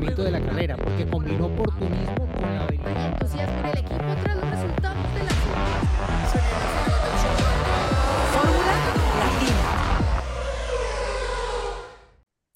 funcionamiento de la carrera, porque combinó oportunismo con la habilidad. entusiasmo el equipo tras los resultados de la Fórmula Latina.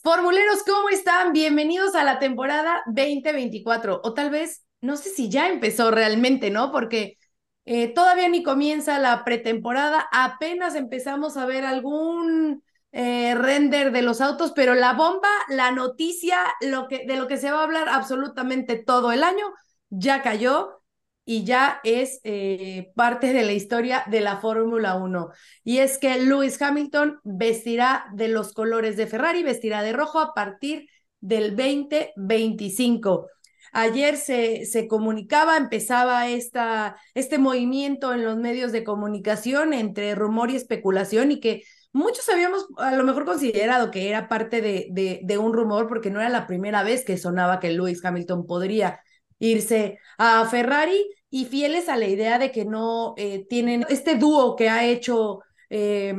Formuleros, ¿cómo están? Bienvenidos a la temporada 2024. O tal vez, no sé si ya empezó realmente, ¿no? Porque eh, todavía ni comienza la pretemporada, apenas empezamos a ver algún eh, render de los autos, pero la bomba, la noticia, lo que, de lo que se va a hablar absolutamente todo el año, ya cayó y ya es eh, parte de la historia de la Fórmula 1. Y es que Lewis Hamilton vestirá de los colores de Ferrari, vestirá de rojo a partir del 2025. Ayer se, se comunicaba, empezaba esta, este movimiento en los medios de comunicación entre rumor y especulación y que muchos habíamos a lo mejor considerado que era parte de, de, un rumor porque no era la primera vez que sonaba que Lewis Hamilton podría irse a Ferrari y fieles a la idea de que no eh, tienen este dúo que ha hecho eh,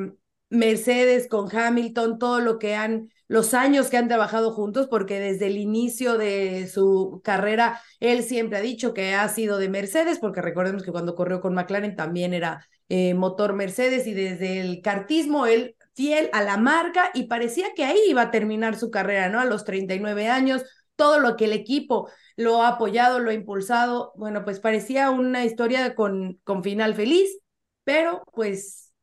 Mercedes con Hamilton, todo lo que han, los años que han trabajado juntos, porque desde el inicio de su carrera, él siempre ha dicho que ha sido de Mercedes, porque recordemos que cuando corrió con McLaren también era eh, motor Mercedes y desde el cartismo él fiel a la marca y parecía que ahí iba a terminar su carrera, ¿no? A los 39 años, todo lo que el equipo lo ha apoyado, lo ha impulsado, bueno, pues parecía una historia con, con final feliz, pero pues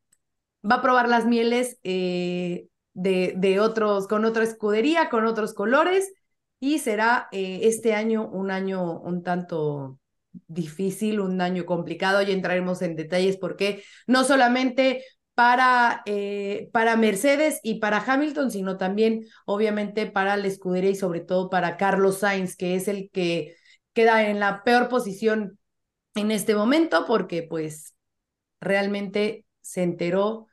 va a probar las mieles eh, de, de, otros, con otra escudería, con otros colores, y será eh, este año un año un tanto difícil, un año complicado, y entraremos en detalles porque no solamente para, eh, para Mercedes y para Hamilton, sino también obviamente para la escudería y sobre todo para Carlos Sainz, que es el que queda en la peor posición en este momento porque pues realmente se enteró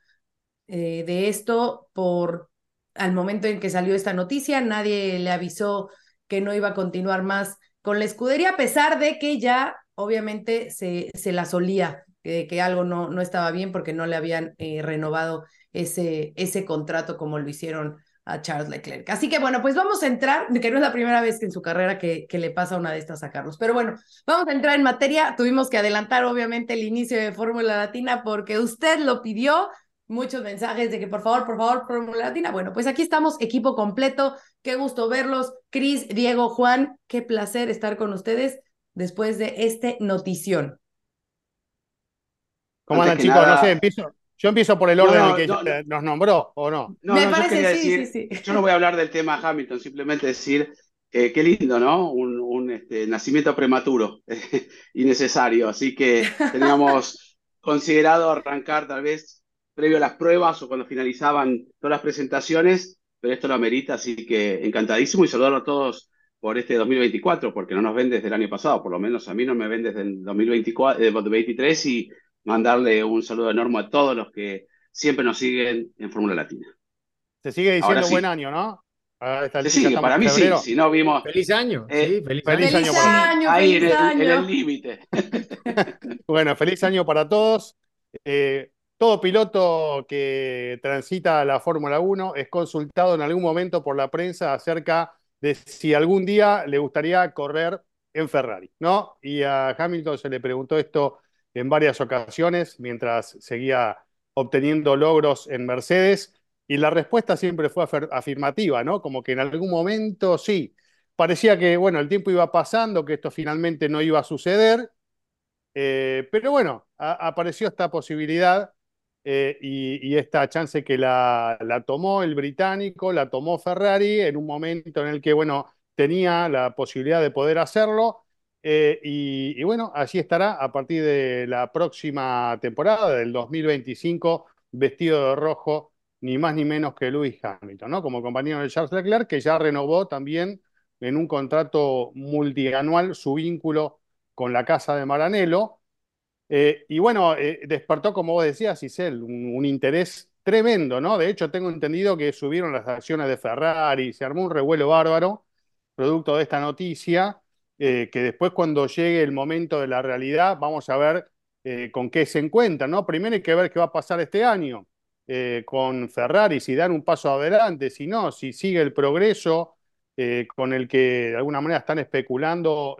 eh, de esto por al momento en que salió esta noticia, nadie le avisó que no iba a continuar más con la escudería, a pesar de que ya obviamente se, se la solía que, que algo no, no estaba bien porque no le habían eh, renovado ese, ese contrato como lo hicieron a Charles Leclerc. Así que bueno, pues vamos a entrar, que no es la primera vez que en su carrera que, que le pasa una de estas a Carlos, pero bueno, vamos a entrar en materia. Tuvimos que adelantar obviamente el inicio de Fórmula Latina porque usted lo pidió, muchos mensajes de que por favor, por favor, Fórmula Latina. Bueno, pues aquí estamos, equipo completo. Qué gusto verlos. Cris, Diego, Juan, qué placer estar con ustedes después de este notición. ¿Cómo andan, chicos? Nada... No sé, empiezo. Yo empiezo por el orden no, no, en el que no, nos nombró, ¿o no? No, Me yo parece, sí, decir, sí, sí. yo no voy a hablar del tema Hamilton, simplemente decir eh, qué lindo, ¿no? Un, un este, nacimiento prematuro, eh, innecesario. Así que teníamos considerado arrancar tal vez previo a las pruebas o cuando finalizaban todas las presentaciones, pero esto lo amerita, así que encantadísimo y saludar a todos por este 2024, porque no nos ven desde el año pasado, por lo menos a mí no me ven desde el 2024, eh, 2023 y mandarle un saludo enorme a todos los que siempre nos siguen en Fórmula Latina. Se sigue diciendo sí. buen año, ¿no? Se sigue, para mí sí, si no vimos... Feliz año, Eh, sí, feliz, feliz año. año, Feliz año, Ahí en feliz el en año. el límite. Bueno, feliz año para todos. Eh, todo piloto que transita la Fórmula 1 es consultado en algún momento por la prensa acerca de si algún día le gustaría correr en Ferrari, ¿no? Y a Hamilton se le preguntó esto en varias ocasiones mientras seguía obteniendo logros en Mercedes y la respuesta siempre fue afirmativa, ¿no? Como que en algún momento sí, parecía que, bueno, el tiempo iba pasando, que esto finalmente no iba a suceder, eh, pero bueno, apareció esta posibilidad eh, y, esta chance que la, tomó el británico, la tomó Ferrari en un momento en el que, bueno, tenía la posibilidad de poder hacerlo. Eh, y, y, bueno, así estará a partir de la próxima temporada, del 2025, vestido de rojo, ni más ni menos que Lewis Hamilton, ¿no? Como compañero de Charles Leclerc, que ya renovó también en un contrato multianual su vínculo con la casa de Maranello. Eh, y bueno, eh, despertó, como vos decías, Isel, un, interés tremendo, ¿no? De hecho, tengo entendido que subieron las acciones de Ferrari, se armó un revuelo bárbaro, producto de esta noticia, eh, que después cuando llegue el momento de la realidad, vamos a ver con qué se encuentran, ¿no? Primero hay que ver qué va a pasar este año con Ferrari, si dan un paso adelante, si no, si sigue el progreso con el que de alguna manera están especulando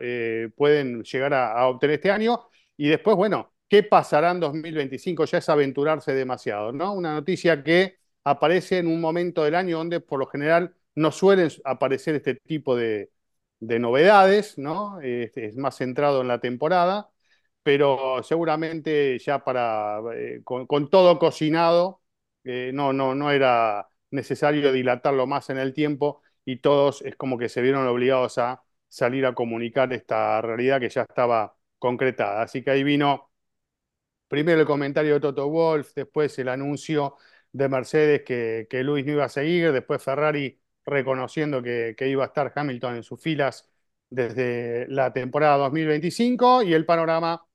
pueden llegar a, obtener este año. Y después, bueno, ¿qué pasará en 2025? Ya es aventurarse demasiado, ¿no? Una noticia que aparece en un momento del año donde por lo general no suelen aparecer este tipo de, de novedades, ¿no? Este, es más centrado en la temporada, pero seguramente ya para, eh, con, todo cocinado, eh, no, no, no era necesario dilatarlo más en el tiempo y todos es como que se vieron obligados a salir a comunicar esta realidad que ya estaba concretada. Así que ahí vino primero el comentario de Toto Wolf, después el anuncio de Mercedes que, Luis no iba a seguir, después Ferrari reconociendo que, que, iba a estar Hamilton en sus filas desde la temporada 2025 y el panorama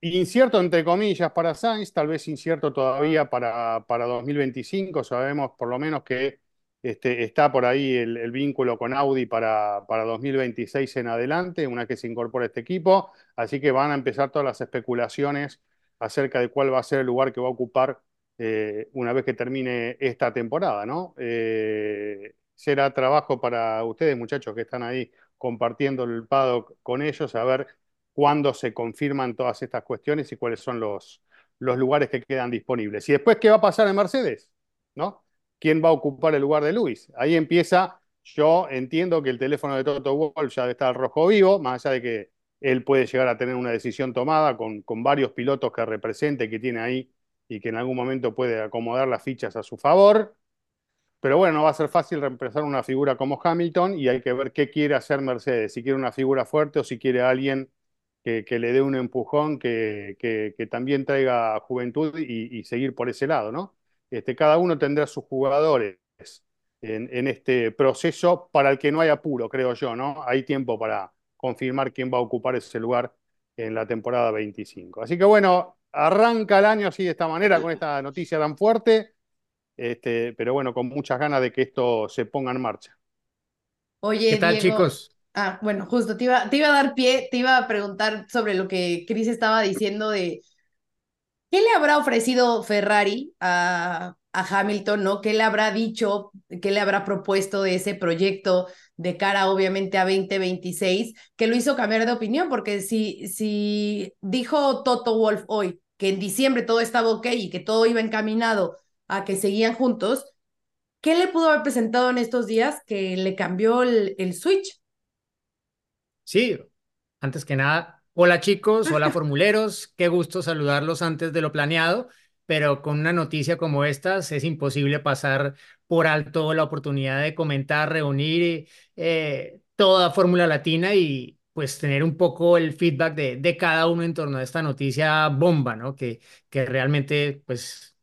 incierto entre comillas para Sainz, tal vez incierto todavía para, para 2025, sabemos por lo menos que este, está por ahí el, vínculo con Audi para, para 2026 en adelante, una que se incorpora este equipo, así que van a empezar todas las especulaciones acerca de cuál va a ser el lugar que va a ocupar eh, una vez que termine esta temporada, ¿no? Eh, será trabajo para ustedes, muchachos, que están ahí compartiendo el paddock con ellos, a ver cuándo se confirman todas estas cuestiones y cuáles son los, los lugares que quedan disponibles. Y después, ¿qué va a pasar en Mercedes? ¿No? ¿Quién va a ocupar el lugar de Luis? Ahí empieza, yo entiendo que el teléfono de Toto Wolff ya está al rojo vivo, más allá de que él puede llegar a tener una decisión tomada con, varios pilotos que represente, que tiene ahí y que en algún momento puede acomodar las fichas a su favor. Pero bueno, no va a ser fácil reemplazar una figura como Hamilton y hay que ver qué quiere hacer Mercedes, si quiere una figura fuerte o si quiere alguien que, le dé un empujón, que, también traiga juventud y, seguir por ese lado, ¿no? Este, cada uno tendrá sus jugadores en, en, este proceso para el que no hay apuro, creo yo, ¿no? Hay tiempo para confirmar quién va a ocupar ese lugar en la temporada 25. Así que bueno, arranca el año así de esta manera, con esta noticia tan fuerte, este, pero bueno, con muchas ganas de que esto se ponga en marcha. Oye, ¿qué tal, Diego? chicos? Ah, bueno, justo te iba, te iba a dar pie, te iba a preguntar sobre lo que Chris estaba diciendo de qué le habrá ofrecido Ferrari a, a Hamilton, ¿no? ¿Qué le habrá dicho, qué le habrá propuesto de ese proyecto de cara obviamente a 2026 que lo hizo cambiar de opinión? Porque si, si dijo Toto Wolf hoy que en diciembre todo estaba ok y que todo iba encaminado a que seguían juntos, ¿qué le pudo haber presentado en estos días que le cambió el, el switch? Sí, antes que nada, hola chicos, hola formuleros, qué gusto saludarlos antes de lo planeado, pero con una noticia como esta es imposible pasar por alto la oportunidad de comentar, reunir eh, toda Fórmula Latina y pues tener un poco el feedback de, de, cada uno en torno a esta noticia bomba, ¿no? Que, que realmente pues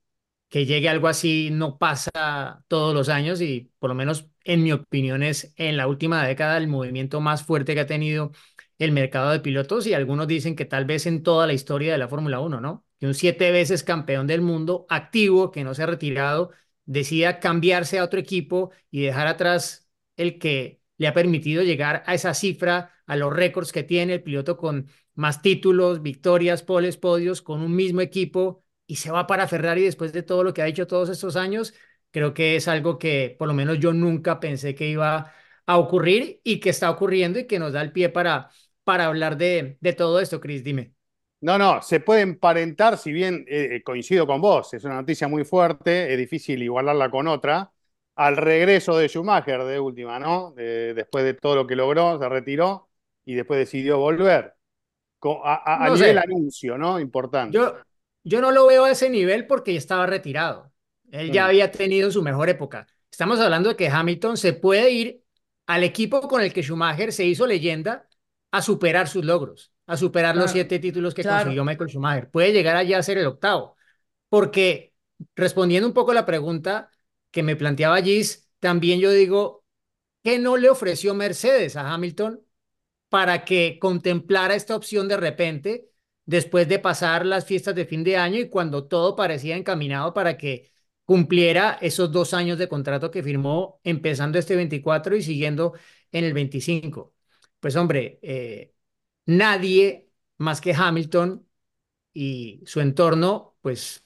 que llegue algo así no pasa todos los años y por lo menos en mi opinión es en la última década el movimiento más fuerte que ha tenido el mercado de pilotos y algunos dicen que tal vez en toda la historia de la Fórmula 1, ¿no? Que un siete veces campeón del mundo activo que no se ha retirado decida cambiarse a otro equipo y dejar atrás el que le ha permitido llegar a esa cifra, a los récords que tiene el piloto con más títulos, victorias, poles, podios, con un mismo equipo y se va para Ferrari después de todo lo que ha hecho todos estos años, creo que es algo que por lo menos yo nunca pensé que iba a ocurrir y que está ocurriendo y que nos da el pie para, para hablar de, de todo esto, Chris, dime. No, no, se puede emparentar, si bien eh, coincido con vos, es una noticia muy fuerte, es difícil igualarla con otra, al regreso de Schumacher de última, ¿no? De, después de todo lo que logró, se retiró y después decidió volver. A, a, a no nivel sé. anuncio, ¿no? Importante. Yo, yo no lo veo a ese nivel porque ya estaba retirado. Él ya Mm. había tenido su mejor época. Estamos hablando de que Hamilton se puede ir al equipo con el que Schumacher se hizo leyenda a superar sus logros, a superar los siete títulos que claro. consiguió Michael Schumacher. Puede llegar allá a ser el octavo. Porque respondiendo un poco a la pregunta que me planteaba Gis, también yo digo, ¿qué no le ofreció Mercedes a Hamilton para que contemplara esta opción de repente después de pasar las fiestas de fin de año y cuando todo parecía encaminado para que cumpliera esos dos años de contrato que firmó empezando este 24 y siguiendo en el 25. Pues hombre, eh, nadie más que Hamilton y su entorno, pues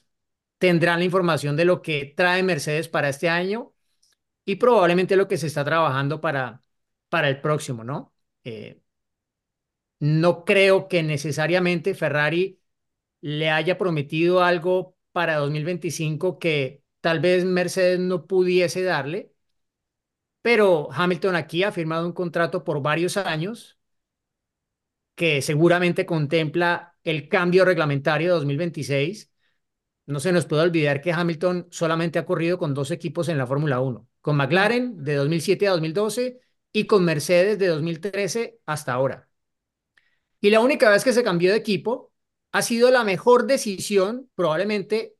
tendrán la información de lo que trae Mercedes para este año y probablemente lo que se está trabajando para, para el próximo, ¿no? Eh, no creo que necesariamente Ferrari le haya prometido algo para 2025 que tal vez Mercedes no pudiese darle, pero Hamilton aquí ha firmado un contrato por varios años que seguramente contempla el cambio reglamentario de 2026. No se nos puede olvidar que Hamilton solamente ha corrido con dos equipos en la Fórmula 1, con McLaren de 2007 a 2012 y con Mercedes de 2013 hasta ahora. Y la única vez que se cambió de equipo ha sido la mejor decisión probablemente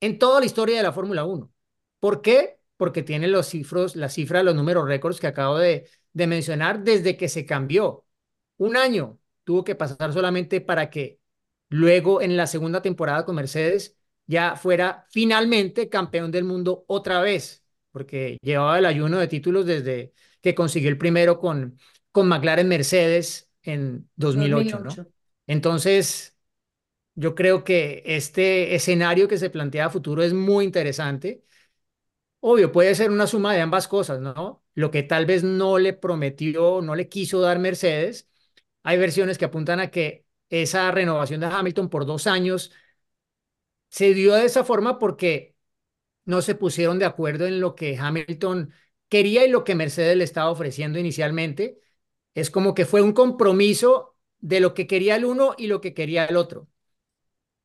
en toda la historia de la Fórmula 1. ¿Por qué? Porque tiene los cifros, la cifra, los números récords que acabo de, de mencionar desde que se cambió. Un año tuvo que pasar solamente para que luego en la segunda temporada con Mercedes ya fuera finalmente campeón del mundo otra vez, porque llevaba el ayuno de títulos desde que consiguió el primero con, con McLaren Mercedes en 2008, 2008. ¿no? Entonces, yo creo que este escenario que se plantea a futuro es muy interesante. Obvio, puede ser una suma de ambas cosas, ¿no? Lo que tal vez no le prometió, no le quiso dar Mercedes. Hay versiones que apuntan a que esa renovación de Hamilton por dos años se dio de esa forma porque no se pusieron de acuerdo en lo que Hamilton quería y lo que Mercedes le estaba ofreciendo inicialmente. Es como que fue un compromiso de lo que quería el uno y lo que quería el otro.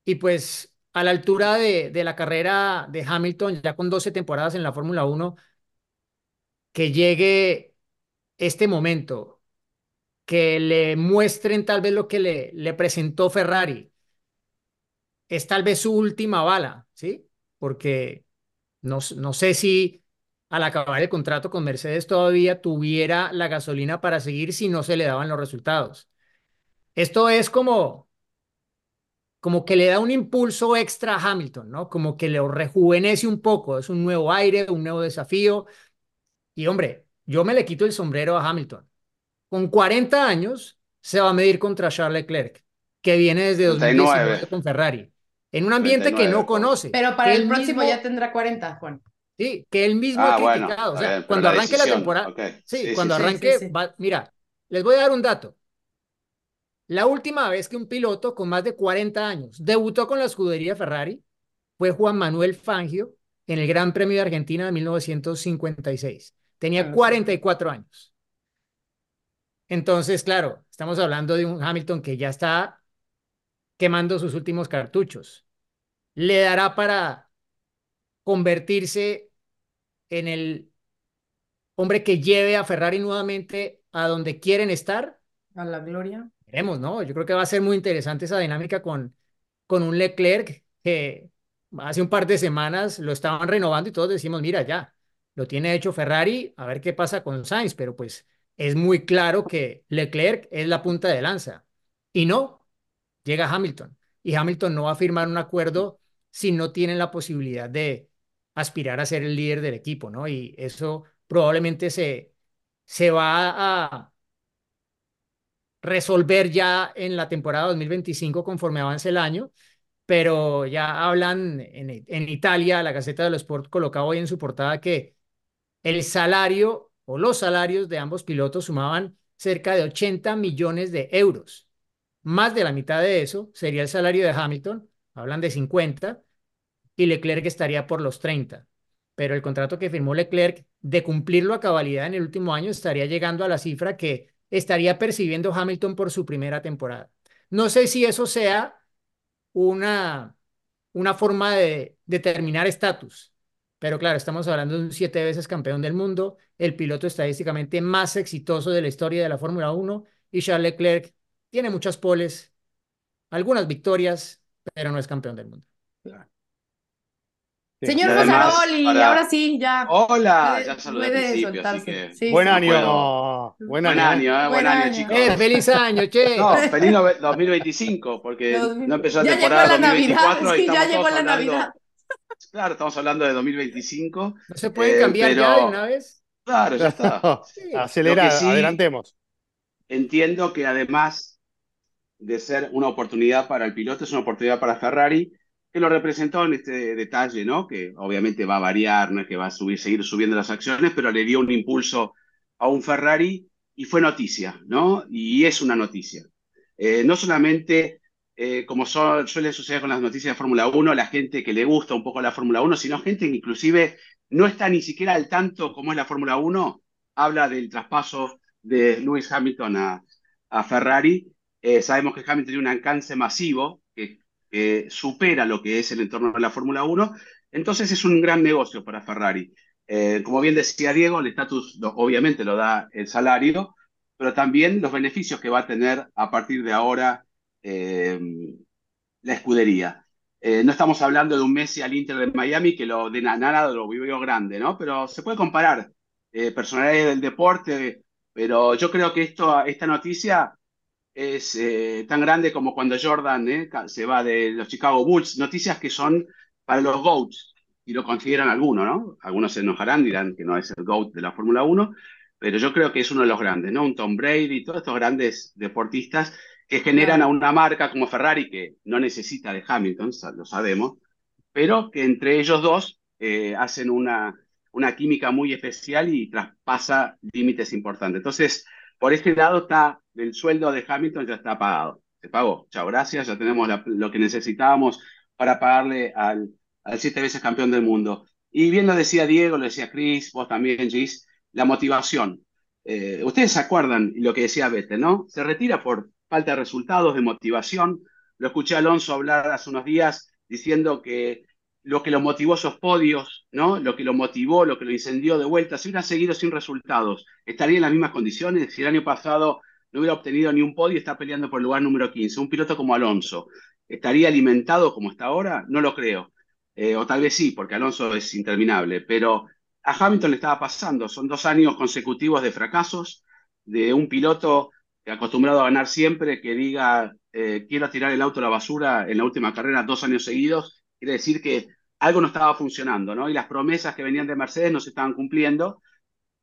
Y pues a la altura de, de la carrera de Hamilton, ya con 12 temporadas en la Fórmula 1, que llegue este momento, que le muestren tal vez lo que le, le presentó Ferrari, es tal vez su última bala, ¿sí? Porque no, no sé si al acabar el contrato con Mercedes todavía tuviera la gasolina para seguir si no se le daban los resultados. Esto es como, como que le da un impulso extra a Hamilton, ¿no? Como que le rejuvenece un poco, es un nuevo aire, un nuevo desafío. Y hombre, yo me le quito el sombrero a Hamilton. Con 40 años se va a medir contra Charles Leclerc, que viene desde 2019 con Ferrari, en un ambiente que no conoce. Pero para el próximo ya tendrá 40, Juan. Sí, que él mismo ah, ha criticado. o sea, cuando arranque la temporada. Sí, cuando arranque. mira, les voy a dar un dato. La última vez que un piloto con más de 40 años debutó con la escudería Ferrari fue Juan Manuel Fangio en el Gran Premio de Argentina de 1956. Tenía 44 años. Entonces, claro, estamos hablando de un Hamilton que ya está quemando sus últimos cartuchos. Le dará para convertirse en el hombre que lleve a Ferrari nuevamente a donde quieren estar. A la gloria. Veremos, ¿no? Yo creo que va a ser muy interesante esa dinámica con, con un Leclerc que hace un par de semanas lo estaban renovando y todos decimos, mira, ya, lo tiene hecho Ferrari, a ver qué pasa con Sainz, pero pues es muy claro que Leclerc es la punta de lanza. Y no, llega Hamilton. Y Hamilton no va a firmar un acuerdo si no tienen la posibilidad de aspirar a ser el líder del equipo, ¿no? Y eso probablemente se, se va a resolver ya en la temporada 2025 conforme avance el año, pero ya hablan en, Italia, la Gaceta de los Sport colocaba hoy en su portada que el salario o los salarios de ambos pilotos sumaban cerca de 80 millones de euros. Más de la mitad de eso sería el salario de Hamilton, hablan de 50, y Leclerc estaría por los 30. Pero el contrato que firmó Leclerc, de cumplirlo a cabalidad en el último año, estaría llegando a la cifra que estaría percibiendo Hamilton por su primera temporada. No sé si eso sea una, una forma de determinar estatus, pero claro, estamos hablando de un siete veces campeón del mundo, el piloto estadísticamente más exitoso de la historia de la Fórmula 1 y Charles Leclerc tiene muchas poles, algunas victorias, pero no es campeón del mundo. Señor Rosaroli, ahora sí, ya. Hola, ya saludé al principio, así que... buen, año. buen, año. Eh, buen año, chicos. Eh, feliz año, che. No, feliz 2025, porque no empezó la temporada llegó la 2024 Navidad, sí, ya llegó la hablando... Navidad. Claro, estamos hablando de 2025. ¿No se puede cambiar pero... ya de una vez? Claro, ya está. sí. Acelera, sí, adelantemos. Entiendo que además de ser una oportunidad para el piloto, es una oportunidad para Ferrari, que lo representó en este detalle, ¿no? Que obviamente va a variar, no es que va a subir, seguir subiendo las acciones, pero le dio un impulso a un Ferrari y fue noticia, ¿no? Y es una noticia. Eh, no solamente, eh, como suele suceder con las noticias de Fórmula 1, la gente que le gusta un poco la Fórmula 1, sino gente que inclusive no está ni siquiera al tanto como es la Fórmula 1, habla del traspaso de Lewis Hamilton a, a Ferrari. Eh, sabemos que Hamilton tiene un alcance masivo supera lo que es el entorno de la Fórmula 1, entonces es un gran negocio para Ferrari. Eh, como bien decía Diego, el estatus obviamente lo da el salario, pero también los beneficios que va a tener a partir de ahora eh, la escudería. no estamos hablando de un Messi al Inter de Miami que lo de nada lo vivió grande, ¿no? Pero se puede comparar personalidades del deporte, pero yo creo que esta noticia es eh, tan grande como cuando Jordan eh, se va de los Chicago Bulls, noticias que son para los GOATs, y lo consideran algunos, ¿no? Algunos se enojarán, dirán que no es el GOAT de la Fórmula 1, pero yo creo que es uno de los grandes, ¿no? Un Tom Brady, todos estos grandes deportistas que generan a una marca como Ferrari, que no necesita de Hamilton, lo sabemos, pero que entre ellos dos eh, hacen una, una química muy especial y traspasa límites importantes. Entonces, por este lado está el sueldo de Hamilton ya está pagado. Se pagó. Chao, gracias. Ya tenemos lo que necesitábamos para pagarle al, al siete veces campeón del mundo. Y bien lo decía Diego, lo decía Chris, vos también, Gis, la motivación. Eh, ustedes se acuerdan lo que decía Vettel, ¿no? Se retira por falta de resultados, de motivación. Lo escuché a Alonso hablar hace unos días diciendo que lo que lo motivó esos podios, ¿no? Lo que lo motivó, lo que lo incendió de vuelta, si hubiera seguido sin resultados, estaría en las mismas condiciones. Si el año pasado no hubiera obtenido ni un podio está peleando por el lugar número 15, un piloto como Alonso, ¿estaría alimentado como está ahora? No lo creo. Eh, o tal vez sí, porque Alonso es interminable, pero a Hamilton le estaba pasando. Son dos años consecutivos de fracasos, de un piloto acostumbrado a ganar siempre, que diga, eh, quiero tirar el auto a la basura en la última carrera dos años seguidos, quiere decir que algo no estaba funcionando, ¿no? Y las promesas que venían de Mercedes no se estaban cumpliendo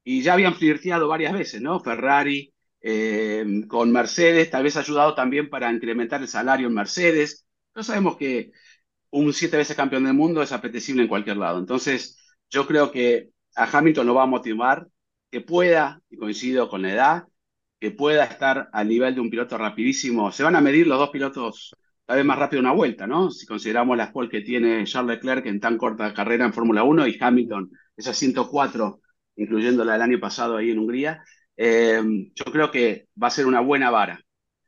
y ya habían flirteado varias veces, ¿no? Ferrari eh, con Mercedes, tal vez ayudado también para incrementar el salario en Mercedes. No sabemos que un siete veces campeón del mundo es apetecible en cualquier lado. Entonces, yo creo que a Hamilton lo va a motivar que pueda, y coincido con la edad, que pueda estar al nivel de un piloto rapidísimo. Se van a medir los dos pilotos cada vez más rápido una vuelta, ¿no? Si consideramos la pole que tiene Charles Leclerc en tan corta carrera en Fórmula 1 y Hamilton, esa 104, incluyendo la del año pasado ahí en Hungría, eh, yo creo que va a ser una buena vara.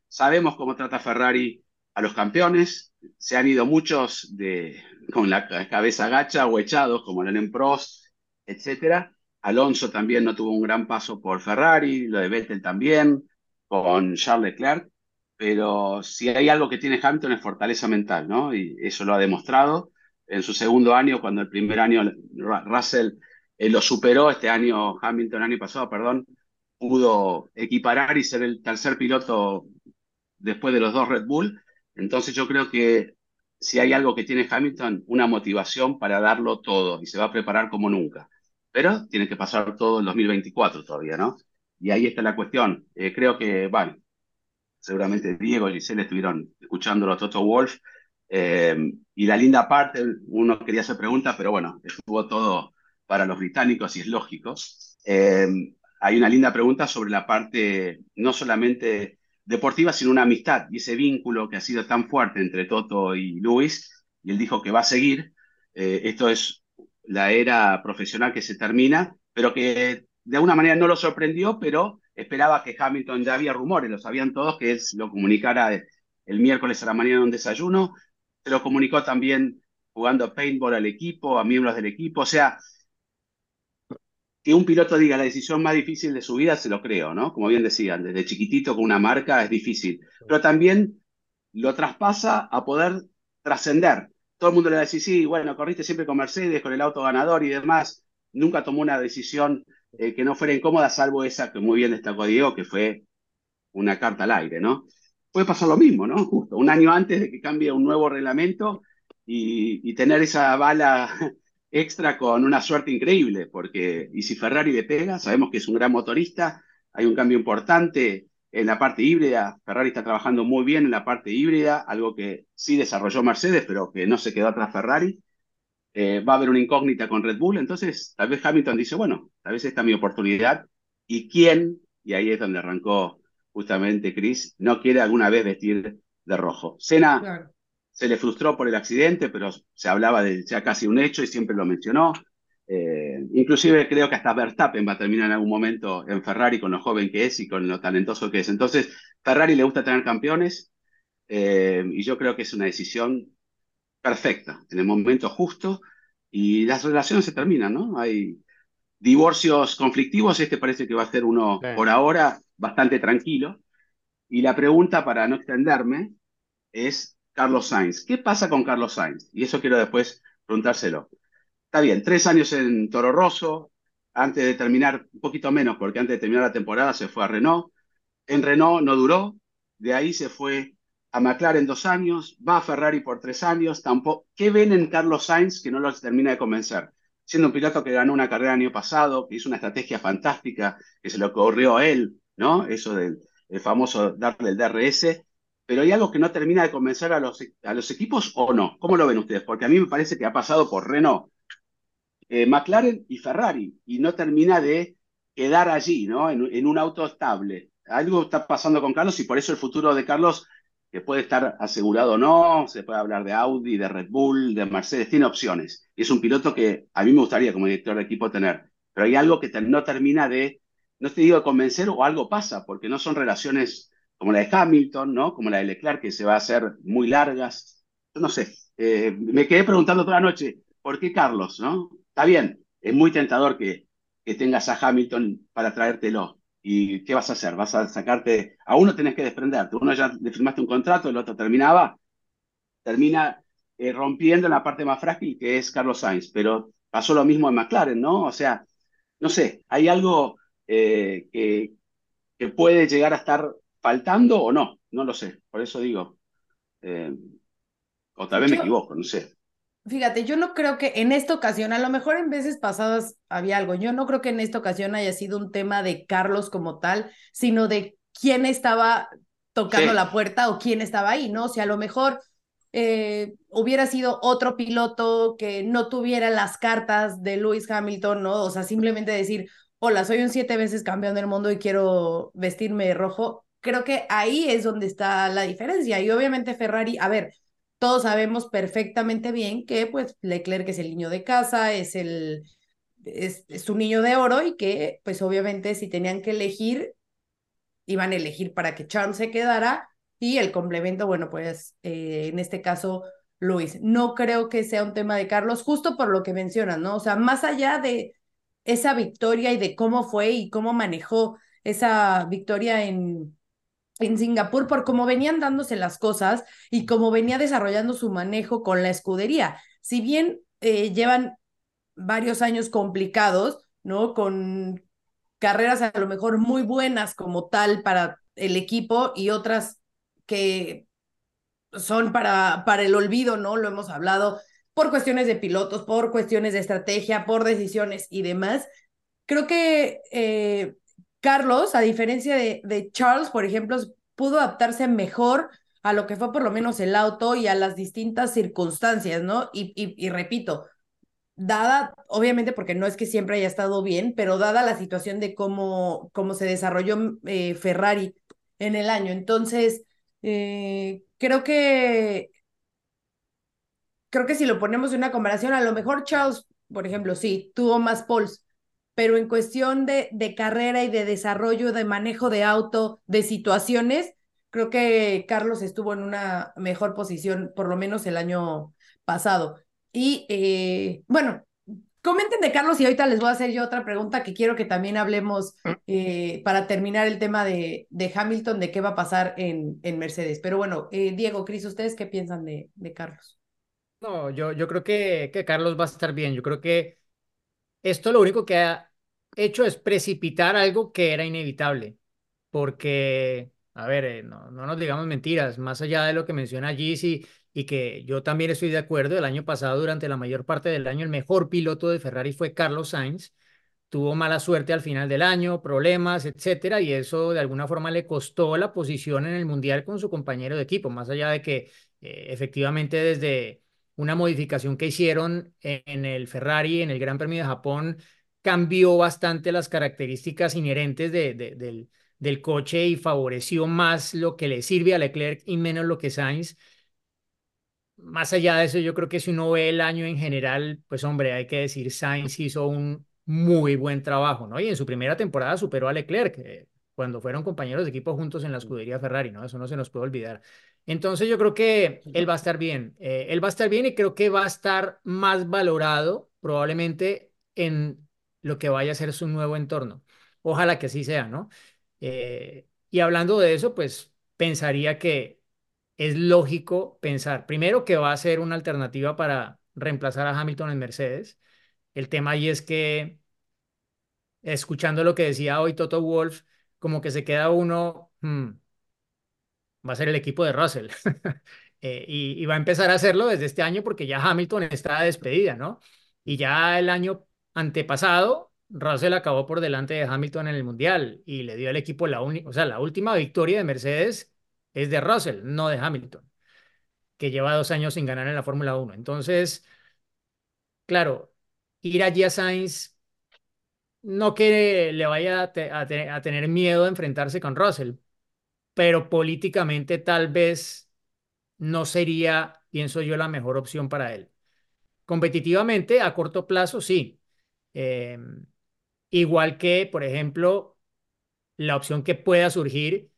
Sabemos cómo trata Ferrari a los campeones, se han ido muchos de, con la cabeza gacha o echados, como Lennon Prost, etc. Alonso también no tuvo un gran paso por Ferrari, lo de Vettel también, con Charles Leclerc pero si hay algo que tiene Hamilton es fortaleza mental, ¿no? Y eso lo ha demostrado en su segundo año, cuando el primer año Russell eh, lo superó, este año Hamilton, el año pasado, perdón, pudo equiparar y ser el tercer piloto después de los dos Red Bull. Entonces yo creo que si hay algo que tiene Hamilton, una motivación para darlo todo y se va a preparar como nunca. Pero tiene que pasar todo en 2024 todavía, ¿no? Y ahí está la cuestión. Eh, creo que, bueno, seguramente Diego y Giselle estuvieron escuchándolo a Toto Wolf. Eh, y la linda parte, uno quería hacer preguntas, pero bueno, estuvo todo para los británicos y es lógico. Eh, hay una linda pregunta sobre la parte no solamente deportiva, sino una amistad y ese vínculo que ha sido tan fuerte entre Toto y Luis. Y él dijo que va a seguir. Eh, esto es la era profesional que se termina, pero que de alguna manera no lo sorprendió, pero esperaba que Hamilton, ya había rumores, lo sabían todos, que él lo comunicara el miércoles a la mañana en un desayuno, se lo comunicó también jugando paintball al equipo, a miembros del equipo, o sea, que un piloto diga la decisión más difícil de su vida, se lo creo, ¿no? Como bien decían, desde chiquitito con una marca es difícil, pero también lo traspasa a poder trascender. Todo el mundo le va a decir, sí, bueno, corriste siempre con Mercedes, con el auto ganador y demás, nunca tomó una decisión eh, que no fuera incómoda, salvo esa que muy bien destacó Diego, que fue una carta al aire, ¿no? Puede pasar lo mismo, ¿no? Justo un año antes de que cambie un nuevo reglamento y, tener esa bala extra con una suerte increíble, porque y si Ferrari le pega, sabemos que es un gran motorista, hay un cambio importante en la parte híbrida. Ferrari está trabajando muy bien en la parte híbrida, algo que sí desarrolló Mercedes, pero que no se quedó atrás Ferrari. Eh, va a haber una incógnita con Red Bull, entonces tal vez Hamilton dice, bueno, tal vez esta es mi oportunidad. ¿Y quién? Y ahí es donde arrancó justamente Chris, no quiere alguna vez vestir de rojo. Senna se le frustró por el accidente, pero se hablaba de ya casi un hecho y siempre lo mencionó. Eh, inclusive creo que hasta Verstappen va a terminar en algún momento en Ferrari con lo joven que es y con lo talentoso que es. Entonces, Ferrari le gusta tener campeones eh, y yo creo que es una decisión perfecta, en el momento justo y las relaciones se terminan, ¿no? Hay divorcios conflictivos, este parece que va a ser uno por ahora bastante tranquilo. Y la pregunta, para no extenderme, es Carlos Sainz. ¿Qué pasa con Carlos Sainz? Y eso quiero después preguntárselo. Está bien, tres años en Toro Rosso, antes de terminar, un poquito menos, porque antes de terminar la temporada se fue a Renault. En Renault no duró, de ahí se fue a McLaren dos años, va a Ferrari por tres años, tampoco. ¿Qué ven en Carlos Sainz que no los termina de convencer? Siendo un piloto que ganó una carrera el año pasado, que hizo una estrategia fantástica, que se le ocurrió a él, ¿no? Eso del famoso darle el DRS, pero hay algo que no termina de convencer a los, a los equipos o no. ¿Cómo lo ven ustedes? Porque a mí me parece que ha pasado por Renault, eh, McLaren y Ferrari y no termina de quedar allí, ¿no? En, en, un auto estable. Algo está pasando con Carlos y por eso el futuro de Carlos, que puede estar asegurado o no, se puede hablar de Audi, de Red Bull, de Mercedes, tiene opciones. Y es un piloto que a mí me gustaría como director de equipo tener. Pero hay algo que no termina de, no te digo convencer o algo pasa, porque no son relaciones como la de Hamilton, ¿no? Como la de Leclerc, que se va a hacer muy largas. Yo no sé, eh, me quedé preguntando toda la noche, ¿por qué Carlos, no? Está bien, es muy tentador que, que tengas a Hamilton para traértelo. ¿Y qué vas a hacer? ¿Vas a sacarte? A uno tenés que desprenderte. Uno ya le firmaste un contrato, el otro terminaba. Termina eh, rompiendo en la parte más frágil que es Carlos Sainz. Pero pasó lo mismo en McLaren, ¿no? O sea, no sé, hay algo eh, que, que puede llegar a estar faltando o no, no lo sé, por eso digo, eh, o tal vez me equivoco, no sé. Fíjate, yo no creo que en esta ocasión, a lo mejor en veces pasadas había algo, yo no creo que en esta ocasión haya sido un tema de Carlos como tal, sino de quién estaba tocando la puerta o quién estaba ahí, ¿no? O sea, a lo mejor eh, hubiera sido otro piloto que no tuviera las cartas de Lewis Hamilton, ¿no? O sea, simplemente decir, hola, soy un siete veces campeón del mundo y quiero vestirme rojo, creo que ahí es donde está la diferencia. Y obviamente Ferrari, a ver, todos sabemos perfectamente bien que pues Leclerc es el niño de casa, es el es, su niño de oro y que pues obviamente si tenían que elegir iban a elegir para que Charles se quedara y el complemento, bueno, pues eh, en este caso Luis. No creo que sea un tema de Carlos, justo por lo que mencionas, ¿no? O sea, más allá de esa victoria y de cómo fue y cómo manejó esa victoria en, en Singapur por cómo venían dándose las cosas y cómo venía desarrollando su manejo con la escudería. Si bien eh, llevan varios años complicados, ¿no? Con carreras a lo mejor muy buenas como tal para el equipo y otras que son para, para el olvido, ¿no? Lo hemos hablado por cuestiones de pilotos, por cuestiones de estrategia, por decisiones y demás. Creo que eh, Carlos, a diferencia de, Charles, por ejemplo, pudo adaptarse mejor a lo que fue por lo menos el auto y a las distintas circunstancias, ¿no? Y, repito, dada, obviamente porque no es que siempre haya estado bien, pero dada la situación de cómo, cómo se desarrolló eh, Ferrari en el año. Entonces, eh, creo que, creo que si lo ponemos en una comparación, a lo mejor Charles, por ejemplo, sí, tuvo más poles, pero en cuestión de, de carrera y de desarrollo, de manejo de auto, de situaciones, creo que Carlos estuvo en una mejor posición, por lo menos el año pasado. Y eh, bueno, comenten de Carlos y ahorita les voy a hacer yo otra pregunta que quiero que también hablemos eh, para terminar el tema de, de, Hamilton, de qué va a pasar en, en Mercedes. Pero bueno, eh, Diego, Cris, ¿ustedes qué piensan de, de Carlos? No, yo, yo creo que, que Carlos va a estar bien. Yo creo que esto lo único que ha hecho es precipitar algo que era inevitable, porque, a ver, eh, no, no, nos digamos mentiras, más allá de lo que menciona Gizzy y que yo también estoy de acuerdo, el año pasado, durante la mayor parte del año, el mejor piloto de Ferrari fue Carlos Sainz, tuvo mala suerte al final del año, problemas, etcétera, y eso de alguna forma le costó la posición en el Mundial con su compañero de equipo, más allá de que eh, efectivamente desde una modificación que hicieron en el Ferrari, en el Gran Premio de Japón, cambió bastante las características inherentes de, del, del coche y favoreció más lo que le sirve a Leclerc y menos lo que Sainz más allá de eso, yo creo que si uno ve el año en general, pues hombre, hay que decir, Sainz hizo un muy buen trabajo, ¿no? Y en su primera temporada superó a Leclerc, eh, cuando fueron compañeros de equipo juntos en la escudería Ferrari, ¿no? Eso no se nos puede olvidar. Entonces yo creo que él va a estar bien, eh, él va a estar bien y creo que va a estar más valorado probablemente en lo que vaya a ser su nuevo entorno. Ojalá que así sea, ¿no? Eh, y hablando de eso, pues pensaría que es lógico pensar, primero, que va a ser una alternativa para reemplazar a Hamilton en Mercedes. El tema ahí es que, escuchando lo que decía hoy Toto Wolf, como que se queda uno, hmm, va a ser el equipo de Russell. eh, y, y, va a empezar a hacerlo desde este año porque ya Hamilton está despedida, ¿no? Y ya el año antepasado, Russell acabó por delante de Hamilton en el Mundial y le dio al equipo la o sea, la última victoria de Mercedes es de Russell, no de Hamilton, que lleva dos años sin ganar en la Fórmula 1. Entonces, claro, ir allí a Sainz no que le vaya a, a, tener miedo a enfrentarse con Russell, pero políticamente tal vez no sería, pienso yo, la mejor opción para él. Competitivamente, a corto plazo, sí. Eh, igual que, por ejemplo, la opción que pueda surgir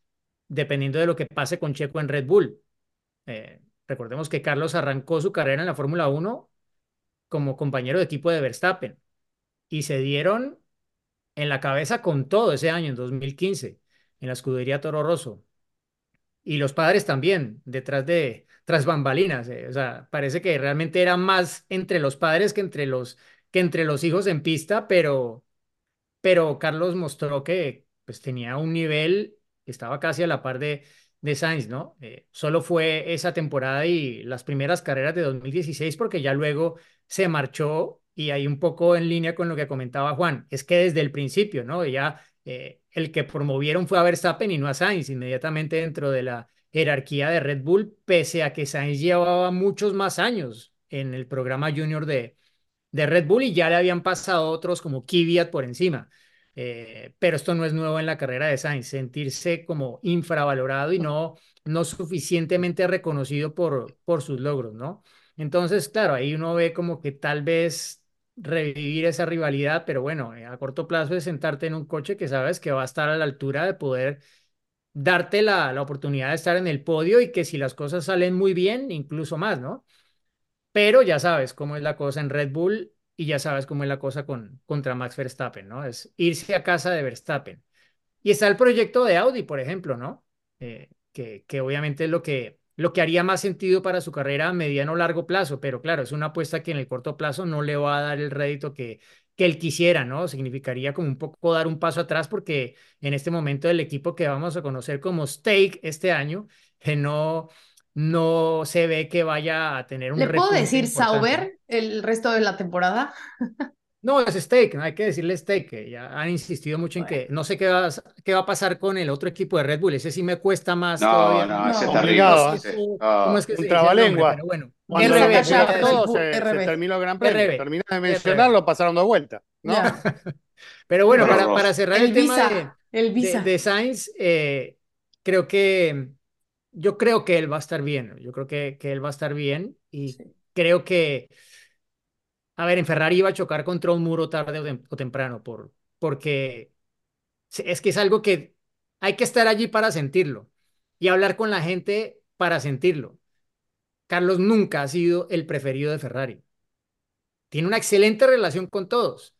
dependiendo de lo que pase con Checo en Red Bull. Eh, recordemos que Carlos arrancó su carrera en la Fórmula 1 como compañero de equipo de Verstappen y se dieron en la cabeza con todo ese año, en 2015, en la escudería Toro Rosso. Y los padres también, detrás de, tras bambalinas. Eh, o sea, parece que realmente era más entre los padres que entre los, que entre los hijos en pista, pero, pero Carlos mostró que pues, tenía un nivel estaba casi a la par de, de Sainz, ¿no? Eh, solo fue esa temporada y las primeras carreras de 2016 porque ya luego se marchó y ahí un poco en línea con lo que comentaba Juan, es que desde el principio, ¿no? Ya eh, el que promovieron fue a Verstappen y no a Sainz, inmediatamente dentro de la jerarquía de Red Bull, pese a que Sainz llevaba muchos más años en el programa junior de, de Red Bull y ya le habían pasado otros como Kvyat por encima. Eh, pero esto no es nuevo en la carrera de Sainz, sentirse como infravalorado y no, no suficientemente reconocido por, por sus logros, ¿no? Entonces, claro, ahí uno ve como que tal vez revivir esa rivalidad, pero bueno, eh, a corto plazo es sentarte en un coche que sabes que va a estar a la altura de poder darte la, la oportunidad de estar en el podio y que si las cosas salen muy bien, incluso más, ¿no? Pero ya sabes cómo es la cosa en Red Bull y ya sabes cómo es la cosa con, contra Max Verstappen, ¿no? Es irse a casa de Verstappen. Y está el proyecto de Audi, por ejemplo, ¿no? Eh, que, que obviamente es lo que, lo que haría más sentido para su carrera a mediano o largo plazo, pero claro, es una apuesta que en el corto plazo no le va a dar el rédito que, que él quisiera, ¿no? Significaría como un poco dar un paso atrás porque en este momento el equipo que vamos a conocer como Stake este año, que no, no se ve que vaya a tener un... ¿Le puedo decir Sauber el resto de la temporada? No, es Steak, no hay que decirle Steak, que ya han insistido mucho en que no sé qué va, qué va a pasar con el otro equipo de Red Bull, ese sí me cuesta más. No, todavía. no, ese está arriba. ¿Cómo es que un se trabalengua. Pero bueno, Cuando RB, ya todo se, se, terminó el Gran Premio, terminó de mencionarlo, pasaron de vuelta, ¿no? Pero bueno, para, para cerrar el, el tema visa, de, el visa. de, de Sainz, eh, creo que yo creo que él va a estar bien, yo creo que, que él va a estar bien y sí. creo que, a ver, en Ferrari iba a chocar contra un muro tarde o temprano, por, porque es que es algo que hay que estar allí para sentirlo y hablar con la gente para sentirlo. Carlos nunca ha sido el preferido de Ferrari. Tiene una excelente relación con todos,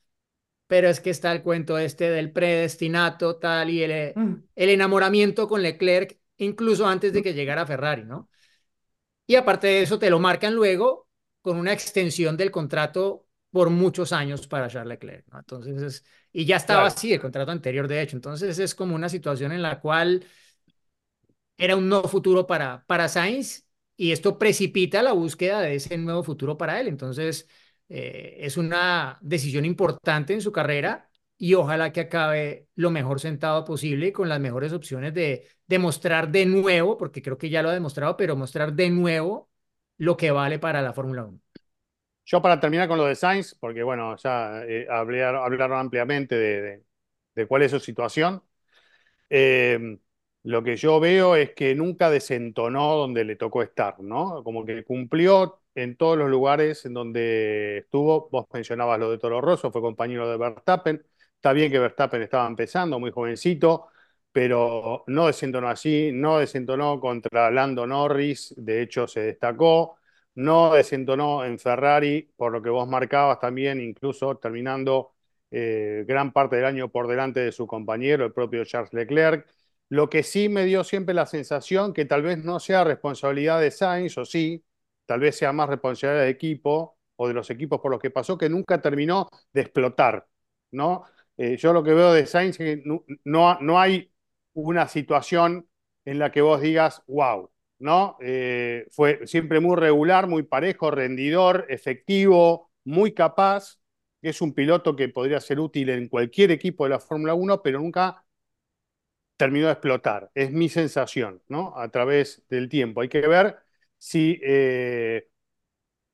pero es que está el cuento este del predestinato, tal, y el, mm. el enamoramiento con Leclerc incluso antes de que llegara Ferrari, ¿no? Y aparte de eso, te lo marcan luego con una extensión del contrato por muchos años para Charles Leclerc, ¿no? Entonces, es, y ya estaba claro. así el contrato anterior, de hecho. Entonces, es como una situación en la cual era un nuevo futuro para, para Sainz y esto precipita la búsqueda de ese nuevo futuro para él. Entonces, eh, es una decisión importante en su carrera y ojalá que acabe lo mejor sentado posible y con las mejores opciones de demostrar de nuevo, porque creo que ya lo ha demostrado, pero mostrar de nuevo lo que vale para la Fórmula 1. Yo para terminar con lo de Sainz, porque bueno, ya eh, hablaron, ampliamente de, de, cuál es su situación. Eh, lo que yo veo es que nunca desentonó donde le tocó estar, ¿no? Como que cumplió en todos los lugares en donde estuvo. Vos mencionabas lo de Toro Rosso, fue compañero de Verstappen. Está bien que Verstappen estaba empezando, muy jovencito, pero no desentonó así, no desentonó contra Lando Norris, de hecho se destacó, no desentonó en Ferrari, por lo que vos marcabas también, incluso terminando eh, gran parte del año por delante de su compañero, el propio Charles Leclerc. Lo que sí me dio siempre la sensación que tal vez no sea responsabilidad de Sainz, o sí, tal vez sea más responsabilidad del equipo o de los equipos por los que pasó, que nunca terminó de explotar, ¿no? Eh, yo lo que veo de Sainz es que no, no, hay una situación en la que vos digas, wow, ¿no? Eh, fue siempre muy regular, muy parejo, rendidor, efectivo, muy capaz. Es un piloto que podría ser útil en cualquier equipo de la Fórmula 1, pero nunca terminó de explotar. Es mi sensación, ¿no? A través del tiempo. Hay que ver si eh,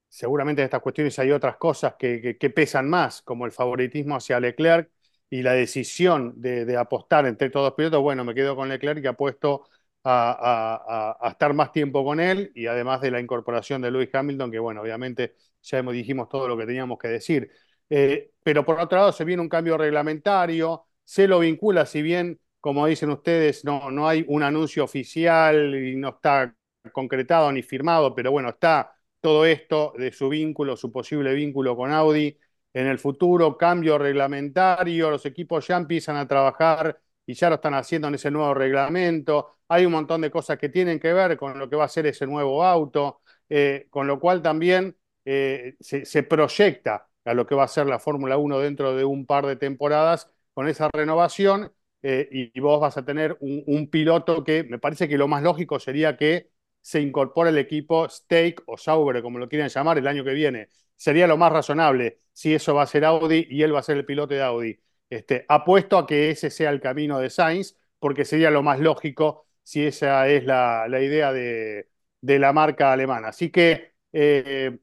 seguramente en estas cuestiones hay otras cosas que, pesan más, como el favoritismo hacia Leclerc y la decisión de, apostar entre todos los pilotos. Bueno, me quedo con Leclerc y apuesto a, a, estar más tiempo con él y además de la incorporación de Lewis Hamilton, que bueno, obviamente ya hemos, dijimos todo lo que teníamos que decir. Eh, pero por otro lado se viene un cambio reglamentario, se lo vincula, si bien como dicen ustedes, no, no hay un anuncio oficial y no está concretado ni firmado, pero bueno, está todo esto de su vínculo, su posible vínculo con Audi en el futuro, cambio reglamentario, los equipos ya empiezan a trabajar y ya lo están haciendo en ese nuevo reglamento, hay un montón de cosas que tienen que ver con lo que va a ser ese nuevo auto, eh, con lo cual también eh, se, proyecta a lo que va a ser la Fórmula 1 dentro de un par de temporadas con esa renovación eh, y, vos vas a tener un, piloto que me parece que lo más lógico sería que se incorpore el equipo Stake o Sauber, como lo quieran llamar, el año que viene. Sería lo más razonable si eso va a ser Audi y él va a ser el piloto de Audi. Este, apuesto a que ese sea el camino de Sainz, porque sería lo más lógico si esa es la, idea de, la marca alemana. Así que eh,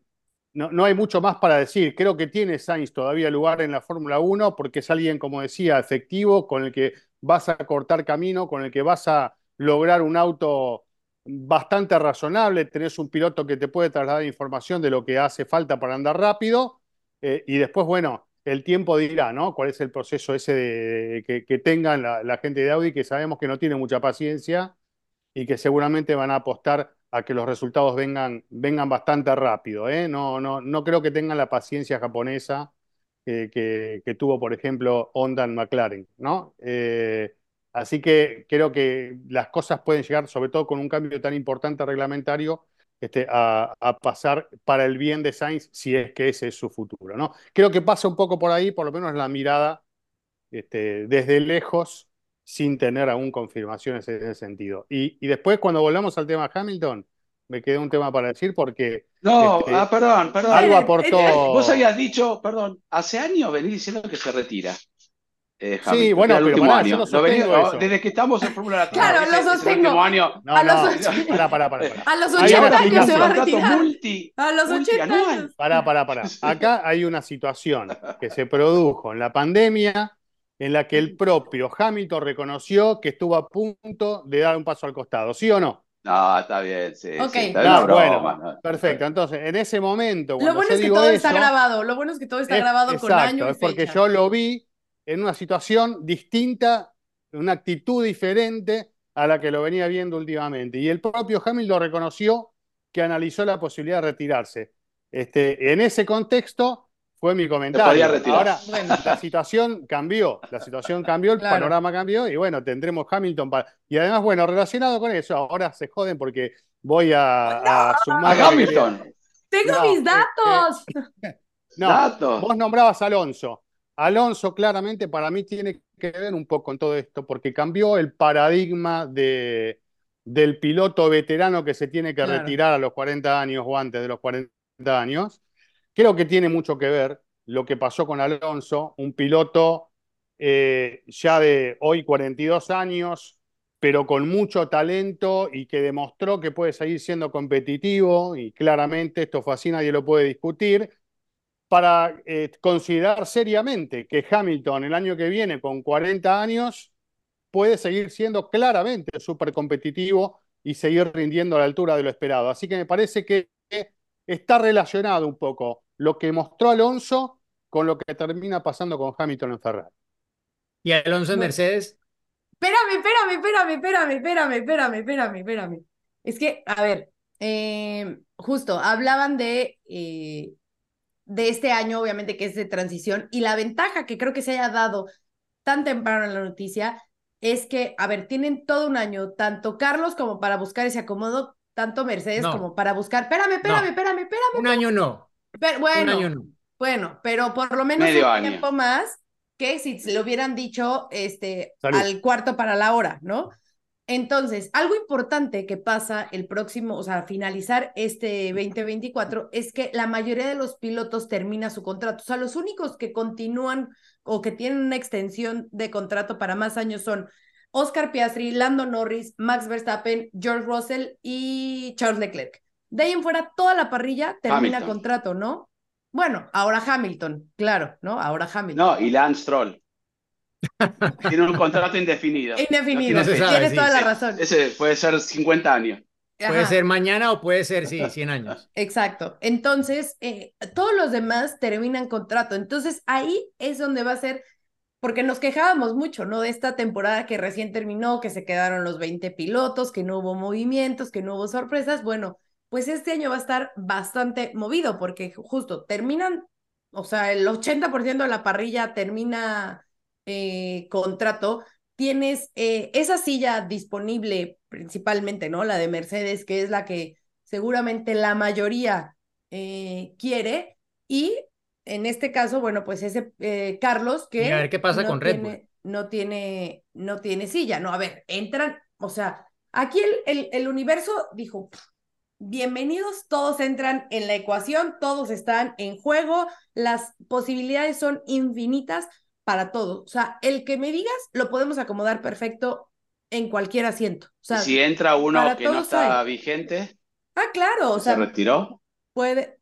no, hay mucho más para decir. Creo que tiene Sainz todavía lugar en la Fórmula 1 porque es alguien, como decía, efectivo, con el que vas a cortar camino, con el que vas a lograr un auto bastante razonable, tenés un piloto que te puede trasladar información de lo que hace falta para andar rápido, eh, y después, bueno, el tiempo dirá, ¿no? ¿Cuál es el proceso ese de, que, que, tengan la, gente de Audi, que sabemos que no tiene mucha paciencia y que seguramente van a apostar a que los resultados vengan, vengan bastante rápido, ¿eh? No, no, no creo que tengan la paciencia japonesa que, tuvo, por ejemplo, Honda en McLaren, ¿no? Eh, así que creo que las cosas pueden llegar, sobre todo con un cambio tan importante reglamentario, este, a, pasar para el bien de Sainz si es que ese es su futuro, ¿no? Creo que pasa un poco por ahí, por lo menos la mirada este, desde lejos, sin tener aún confirmaciones en ese sentido. Y, y después, cuando volvamos al tema Hamilton, me quedé un tema para decir porque. No, este, ah, perdón, perdón. Algo aportó. Vos habías dicho, perdón, hace años venís diciendo que se retira. Eh, sí, bueno, pero último año. No desde que estamos en Fórmula Claro, lo sostengo. Año. No, a los no, para, para, para, A los 80 años se va a retirar. Multi, a los 80 años. Pará, pará, pará. Acá hay una situación que se produjo en la pandemia en la que el propio Hamilton reconoció que estuvo a punto de dar un paso al costado, ¿sí o no? No, está bien, sí. está bueno, perfecto. Entonces, en ese momento. Lo bueno es que todo está grabado. Lo bueno es que todo está grabado con años. Es porque yo lo vi en una situación distinta, una actitud diferente a la que lo venía viendo últimamente. Y el propio Hamilton lo reconoció que analizó la posibilidad de retirarse. Este, en ese contexto, fue mi comentario. Ahora, la situación cambió, la situación cambió, el panorama cambió y bueno, tendremos Hamilton para... Y además, bueno, relacionado con eso, ahora se joden porque voy a, sumar... A Hamilton. Tengo mis datos. no, vos nombrabas a Alonso. Alonso claramente para mí tiene que ver un poco con todo esto porque cambió el paradigma de, del piloto veterano que se tiene que retirar a los 40 años o antes de los 40 años. Creo que tiene mucho que ver lo que pasó con Alonso, un piloto eh, ya de hoy 42 años, pero con mucho talento y que demostró que puede seguir siendo competitivo y claramente esto fue así, nadie lo puede discutir, para eh, considerar seriamente que Hamilton el año que viene con 40 años puede seguir siendo claramente súper competitivo y seguir rindiendo a la altura de lo esperado. Así que me parece que está relacionado un poco lo que mostró Alonso con lo que termina pasando con Hamilton en Ferrari. ¿Y Alonso en Mercedes? Espérame, espérame, espérame, espérame, espérame, espérame, espérame, espérame. Es que, a ver, eh, justo, hablaban de, eh, de este año, obviamente, que es de transición, y la ventaja que creo que se haya dado tan temprano en la noticia es que, a ver, tienen todo un año, tanto Carlos como para buscar ese acomodo, tanto Mercedes como para buscar. Espérame, espérame, espérame, espérame. Un año no. bueno, un año no. Bueno, pero por lo menos un tiempo más que si le hubieran dicho este, al cuarto para la hora, ¿no? Entonces, algo importante que pasa el próximo, o sea, finalizar este 2024, es que la mayoría de los pilotos termina su contrato. O sea, los únicos que continúan o que tienen una extensión de contrato para más años son Oscar Piastri, Lando Norris, Max Verstappen, George Russell y Charles Leclerc. De ahí en fuera, toda la parrilla termina contrato, ¿no? Bueno, ahora Hamilton, claro, ¿no? Ahora Hamilton. No, y Lance Stroll. Tiene un contrato indefinido. Indefinido, tienes toda la razón. Ese puede ser 50 años. Puede ser mañana o puede ser, sí, 100 años. Exacto. Entonces, eh, todos los demás terminan contrato. Entonces, ahí es donde va a ser, porque nos quejábamos mucho, ¿no? De esta temporada que recién terminó, que se quedaron los 20 pilotos, que no hubo movimientos, que no hubo sorpresas. Bueno, pues este año va a estar bastante movido porque justo terminan, o sea, el 80% de la parrilla termina eh, contrato, tienes eh, esa silla disponible principalmente, ¿no? La de Mercedes, que es la que seguramente la mayoría eh, quiere y en este caso, bueno, pues ese Carlos que... a ver qué pasa con Red Bull. No tiene, no tiene silla, no, a ver, entran, o sea, aquí el, el, el universo dijo, bienvenidos, todos entran en la ecuación, todos están en juego, las posibilidades son infinitas para todos. O sea, el que me digas lo podemos acomodar perfecto en cualquier asiento. O sea, si entra uno que no está vigente. Ah, claro, o sea. ¿Se retiró? Puede.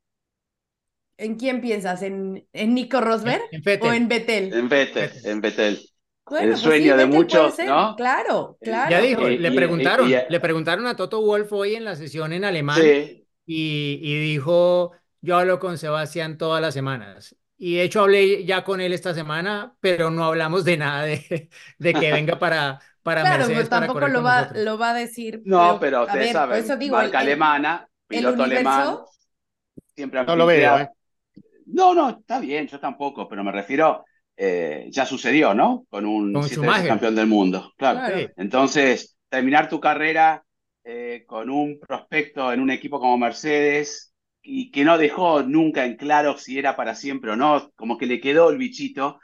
¿En quién piensas? ¿En, en Nico Rosberg o en Betel? En Betel, en Betel el pues sueño de muchos, ¿no? Claro, eh, claro. Ya dijo, le preguntaron, le preguntaron a Toto Wolf hoy en la sesión en alemán y, y, dijo, yo hablo con Sebastián todas las semanas. Y de hecho hablé ya con él esta semana, pero no hablamos de nada de, de que venga para, para claro, pues tampoco lo va, lo va a decir. No, pero, ustedes saben, marca alemana, piloto alemán, siempre No lo veo, ¿eh? No, no, está bien, yo tampoco, pero me refiero eh, ya sucedió, ¿no? Con un campeón del mundo. Claro. Entonces, terminar tu carrera eh, con un prospecto en un equipo como Mercedes y que no dejó nunca en claro si era para siempre o no, como que le quedó el bichito.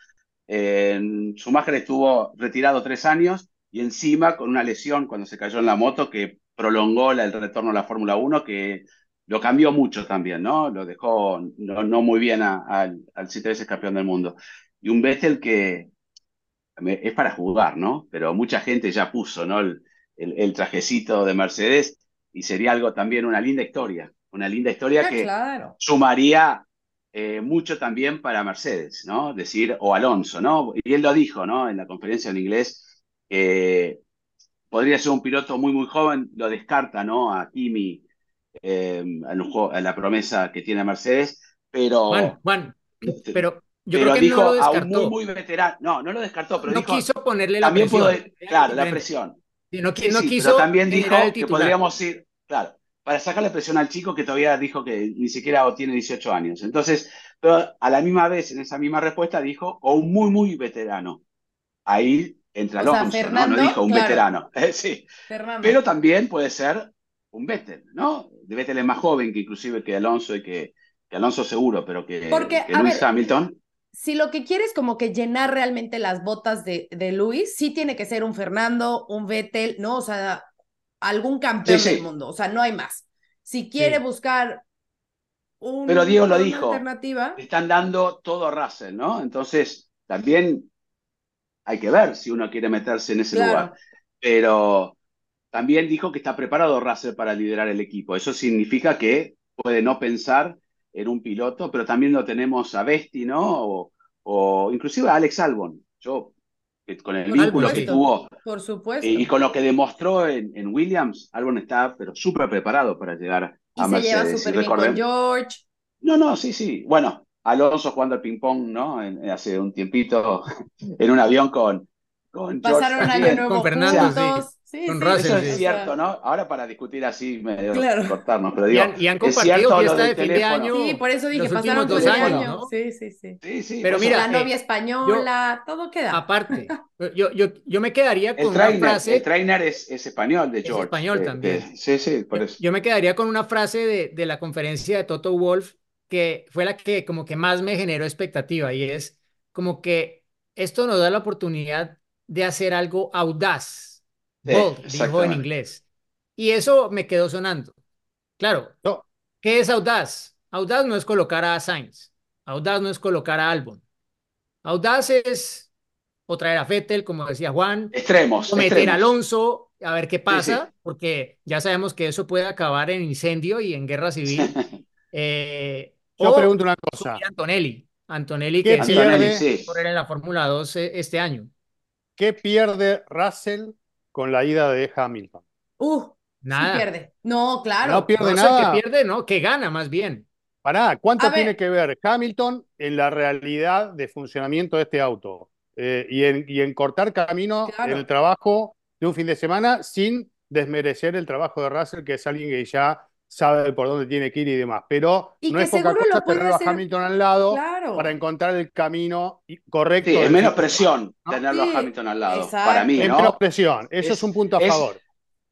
Eh, Schumacher estuvo retirado tres años y encima con una lesión cuando se cayó en la moto que prolongó el retorno a la Fórmula 1, que lo cambió mucho también, ¿no? Lo dejó no, muy bien al, al siete veces campeón del mundo y un Vettel que es para jugar, ¿no? Pero mucha gente ya puso, ¿no? El, trajecito de Mercedes y sería algo también una linda historia, una linda historia que sumaría eh, mucho también para Mercedes, ¿no? Decir, o Alonso, ¿no? Y él lo dijo, ¿no? En la conferencia en inglés, podría ser un piloto muy, muy joven, lo descarta, ¿no? A Kimi, eh, a la promesa que tiene Mercedes, pero... Juan, Juan, este, pero yo pero creo que dijo no lo a un muy, muy veterano. No, no lo descartó, pero no dijo, quiso ponerle la también presión. Puedo, claro, la presión. Sí, no, sí, no quiso. Pero también dijo que podríamos ir, claro, para sacarle presión al chico que todavía dijo que ni siquiera tiene 18 años. Entonces, pero a la misma vez, en esa misma respuesta, dijo, o un muy, muy veterano. Ahí entra Alonso, ¿no? no dijo un veterano. sí. Pero también puede ser un Vettel, ¿no? De Vettel es más joven que inclusive que Alonso y que, que Alonso seguro, pero que, Porque, que Hamilton si lo que quieres como que llenar realmente las botas de, de Luis, sí tiene que ser un Fernando, un Vettel, ¿no? O sea, algún campeón del mundo, o sea, no hay más. Si quiere buscar un, Pero Diego lo dijo, alternativa. Están dando todo a Russell, ¿no? Entonces, también hay que ver si uno quiere meterse en ese Claro. lugar. Pero también dijo que está preparado Russell para liderar el equipo. Eso significa que puede no pensar en un piloto, pero también lo tenemos a Besti, ¿no? O, o inclusive a Alex Albon. Yo, con el vínculo que tuvo Por supuesto. eh, y con lo que demostró en, en Williams, Albon está pero súper preparado para llegar Y a se lleva Mercedes. súper Y bien con George. no, no, sí, sí. Bueno, Alonso jugando al ping-pong, ¿no? En- hace un tiempito en un avión con, con George Pasaron año también. nuevo Con Fernando, sí. juntos. Sí, Con sí, Russell, Eso sí. es o cierto, ¿no? Ahora para discutir así, medio Claro. cortarnos, pero Y digo, han, y han es compartido fiesta de fin de año. Sí, por eso dije, pasaron dos el años, año. ¿no? Sí, sí, sí. Sí, sí, Pero por mira, La eh, novia española, todo queda. Aparte, yo, yo, yo me quedaría el con una trainer, frase. el trainer es, es español de Es George. español de- también. de- sí, sí, por eso. Yo me quedaría con una frase de, de la conferencia de Toto Wolf que fue la que como que más me generó expectativa y es como que esto nos da la oportunidad de hacer algo audaz, Sí, bold, dijo en inglés. Y eso me quedó sonando. Claro, No. ¿qué es audaz? Audaz no es colocar a Sainz, audaz no es colocar a Albon. Audaz es o traer a Vettel, como decía Juan, Extremos, o meter a. Alonso a ver qué pasa, sí. porque ya sabemos que eso puede acabar en incendio y en guerra civil. Eh, Yo o pregunto una cosa. Antonelli. Antonelli ¿Qué que? Antonelli, sí. correr en la Fórmula 2 eh, este año. ¿Qué pierde Russell con la ida de Hamilton? Uh, sí Nada. pierde. No, claro. No pierde No nada. que pierde, no, que gana más bien. Pará, ¿cuánto A ver. tiene que ver Hamilton en la realidad de funcionamiento de este auto? Eh, y, en, y en cortar camino Claro. en el trabajo de un fin de semana sin desmerecer el trabajo de Russell, que es alguien que ya sabe por dónde tiene que ir y demás. Pero Y no que es poca seguro cosa lo puede tenerlo hacer- a Hamilton al lado Claro. para encontrar el camino correcto. Sí, es menos presión ¿no? tenerlo Sí, a Hamilton al lado, exacto. para mí, Es ¿no? menos presión. Eso es, Es- un punto a es- favor.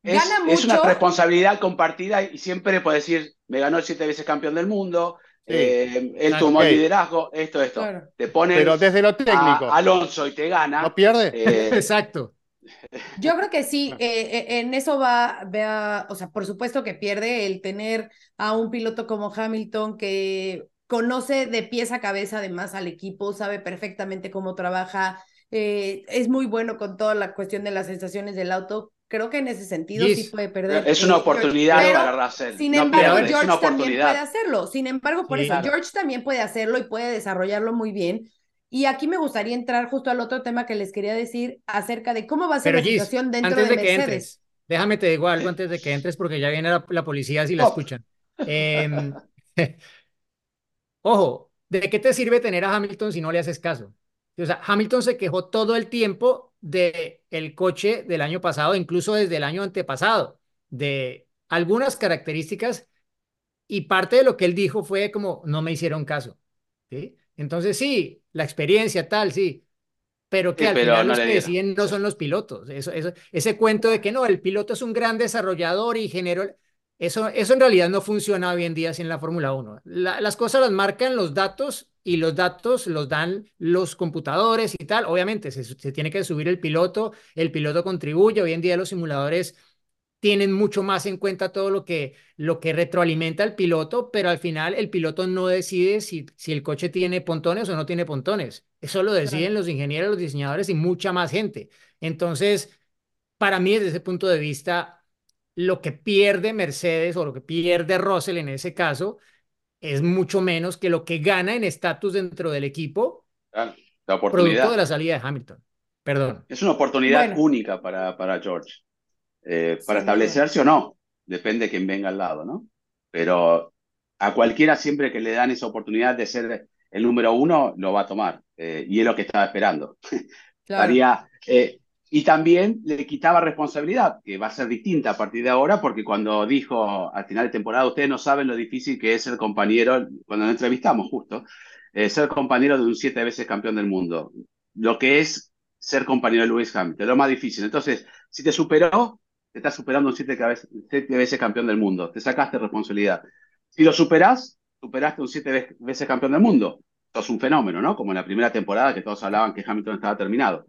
Es, Gana es una responsabilidad compartida y siempre puede decir, me ganó siete veces campeón del mundo, Sí. eh, él tomó el liderazgo, esto, esto. Claro. Te ponen Pero desde lo a técnico, Alonso y te gana. ¿no pierde? eh, Exacto. Yo creo que sí, eh, eh, en eso va, va, o sea, por supuesto que pierde el tener a un piloto como Hamilton que conoce de pies a cabeza además al equipo, sabe perfectamente cómo trabaja, eh, es muy bueno con toda la cuestión de las sensaciones del auto. Creo que en ese sentido sí puede perder. es una oportunidad pero, para Russell. Sin No embargo, pierde, George también puede hacerlo. Sin embargo, por Sí, eso claro. George también puede hacerlo y puede desarrollarlo muy bien. Y aquí me gustaría entrar justo al otro tema que les quería decir acerca de cómo va a ser Pero la Gis, situación dentro antes de de que Mercedes. entres, déjame te digo algo antes de que entres porque ya viene la, la policía si la Oh. escuchan. Em, ojo, ¿de qué te sirve tener a Hamilton si no le haces caso? O sea, Hamilton se quejó todo el tiempo de el coche del año pasado, incluso desde el año antepasado, de algunas características y parte de lo que él dijo fue como no me hicieron caso, ¿sí? Entonces sí, la experiencia tal, sí, pero que Sí, al pero final no los que deciden no son los pilotos. Eso, eso, ese cuento de que no, el piloto es un gran desarrollador y generó... Eso, eso en realidad no funciona hoy en día en la Fórmula 1. La- las cosas las marcan los datos y los datos los dan los computadores y tal. Obviamente se, se tiene que subir el piloto, el piloto contribuye. Hoy en día los simuladores tienen mucho más en cuenta todo lo que, lo que retroalimenta al piloto, pero al final el piloto no decide si, si el coche tiene pontones o no tiene pontones. Eso lo deciden los ingenieros, los diseñadores y mucha más gente. Entonces, para mí, desde ese punto de vista, lo que pierde Mercedes o lo que pierde Russell en ese caso es mucho menos que lo que gana en estatus dentro del equipo, la producto oportunidad. de la salida de Hamilton. Perdón. Es una oportunidad Bueno. única para, para George, eh, para establecerse o no, depende de quién venga al lado, ¿no? Pero a cualquiera siempre que le dan esa oportunidad de ser el número uno, lo va a tomar, eh, y es lo que estaba esperando. Claro. Haría, eh, y también le quitaba responsabilidad, que va a ser distinta a partir de ahora, porque cuando dijo al final de temporada, ustedes no saben lo difícil que es ser compañero, cuando nos entrevistamos justo, ser compañero de un siete veces campeón del mundo, lo que es ser compañero de Lewis Hamilton, lo más difícil. Entonces, si te superó, te está superando un siete, veces campeón del mundo, te sacaste responsabilidad. Si lo superás, superaste un siete ve- veces campeón del mundo. Sos un fenómeno, ¿no? Como en la primera temporada que todos hablaban que Hamilton estaba terminado.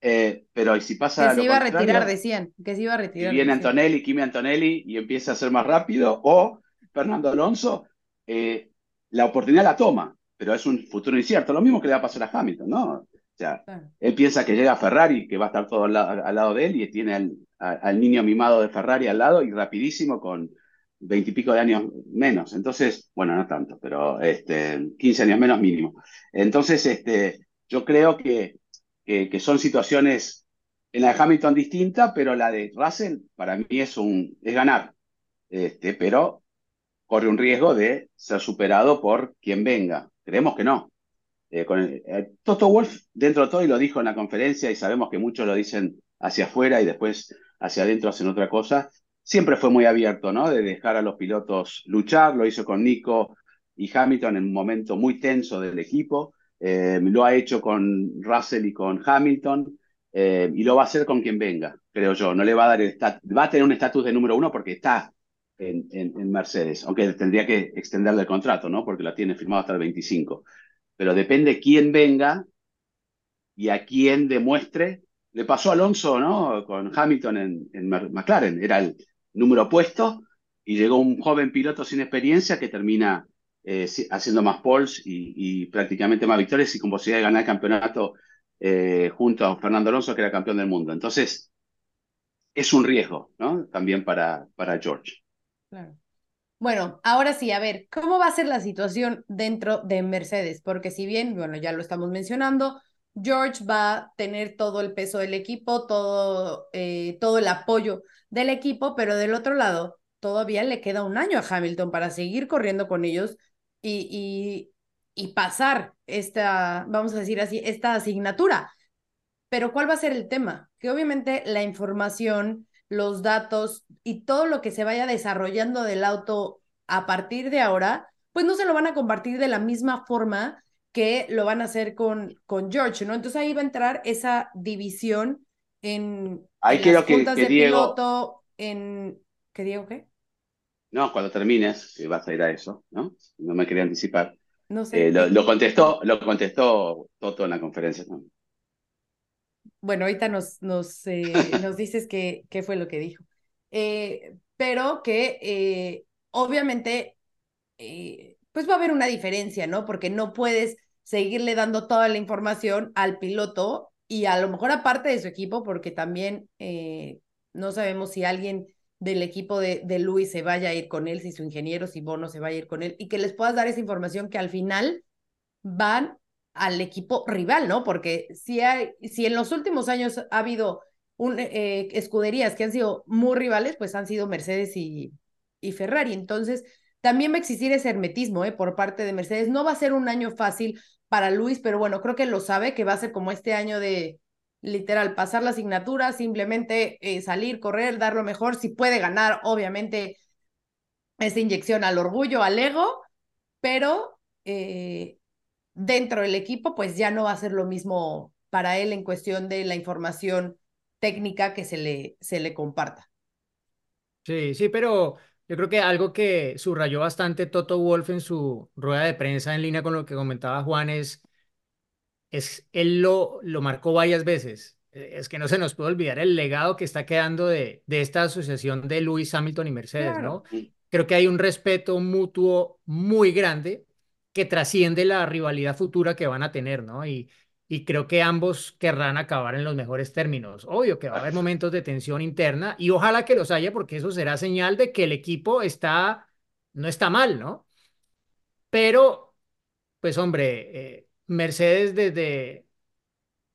Eh, pero ¿y si pasa Que se iba a retirar, decían. Que se iba a Y retirar. viene decían. Antonelli, Kimi Antonelli y empieza a ser más rápido, o Fernando Alonso, eh, la oportunidad la toma, pero es un futuro incierto. Lo mismo que le va a pasar a Hamilton, ¿no? sea, él piensa que llega Ferrari, que va a estar todo al, lado de él, y tiene al, niño mimado de Ferrari al lado y rapidísimo con veintipico de años menos. Entonces, bueno, no tanto, pero este, 15 años menos mínimo. Entonces, este, yo creo que, que, son situaciones en la de Hamilton distinta, pero la de Russell para mí es, un, es ganar. Este, pero corre un riesgo de ser superado por quien venga. Creemos que no. Eh, eh, Toto Wolf, dentro de todo, y lo dijo en la conferencia, y sabemos que muchos lo dicen hacia afuera y después hacia adentro hacen otra cosa, siempre fue muy abierto, ¿no? De dejar a los pilotos luchar, lo hizo con Nico y Hamilton en un momento muy tenso del equipo, eh, lo ha hecho con Russell y con Hamilton, y lo va a hacer con quien venga, creo yo. No le va a dar el va a tener un estatus de número uno porque está en, en, Mercedes, aunque tendría que extenderle el contrato, ¿no? Porque la tiene firmado hasta el 25 pero depende quién venga y a quién demuestre. Le pasó a Alonso, ¿no? Con Hamilton en, McLaren, era el número opuesto y llegó un joven piloto sin experiencia que termina eh, haciendo más poles y, prácticamente más victorias y con posibilidad de ganar el campeonato eh, junto a Fernando Alonso, que era campeón del mundo. Entonces, es un riesgo, ¿no? También para, para George. Claro. Bueno, ahora sí, a ver, ¿cómo va a ser la situación dentro de Mercedes? Porque si bien, bueno, ya lo estamos mencionando, George va a tener todo el peso del equipo, todo, eh, todo el apoyo del equipo, pero del otro lado, todavía le queda un año a Hamilton para seguir corriendo con ellos y, y, y pasar esta, vamos a decir así, esta asignatura. Pero ¿cuál va a ser el tema? Que obviamente la información los datos y todo lo que se vaya desarrollando del auto a partir de ahora, pues no se lo van a compartir de la misma forma que lo van a hacer con, con George, ¿no? Entonces ahí va a entrar esa división en, ahí en las puntas de piloto, en... ¿Qué digo qué? No, cuando termines, vas a ir a eso, ¿no? No me quería anticipar. No sé. Eh, lo, contestó, lo contestó Toto en la conferencia también bueno, ahorita nos, nos, eh, nos dices qué, qué fue lo que dijo. Eh, pero que eh, obviamente, pues va a haber una diferencia, ¿no? Porque no puedes seguirle dando toda la información al piloto y a lo mejor aparte de su equipo, porque también no sabemos si alguien del equipo de, de Luis se vaya a ir con él, si su ingeniero, si Bono se vaya a ir con él, y que les puedas dar esa información que al final van al equipo rival, ¿no? Porque si, hay, si en los últimos años ha habido eh, escuderías que han sido muy rivales, pues han sido Mercedes y, y Ferrari. Entonces, también va a existir ese hermetismo ¿eh? por parte de Mercedes. No va a ser un año fácil para Luis, pero bueno, creo que lo sabe, que va a ser como este año de literal pasar la asignatura, simplemente eh, salir, correr, dar lo mejor, si puede ganar, obviamente, esa inyección al orgullo, al ego, pero eh, dentro del equipo, pues ya no va a ser lo mismo para él en cuestión de la información técnica que se le, se le comparta. Sí, sí, pero yo creo que algo que subrayó bastante Toto Wolf en su rueda de prensa en línea con lo que comentaba Juan es, es él lo, lo marcó varias veces. Es que no se nos puede olvidar el legado que está quedando de, de esta asociación de Lewis Hamilton y Mercedes, ¿no? Creo que hay un respeto mutuo muy grande que trasciende la rivalidad futura que van a tener, ¿no? Y, y creo que ambos querrán acabar en los mejores términos. Obvio que va a haber momentos de tensión interna y ojalá que los haya porque eso será señal de que el equipo está, no está mal, ¿no? Pero, pues hombre, eh, Mercedes desde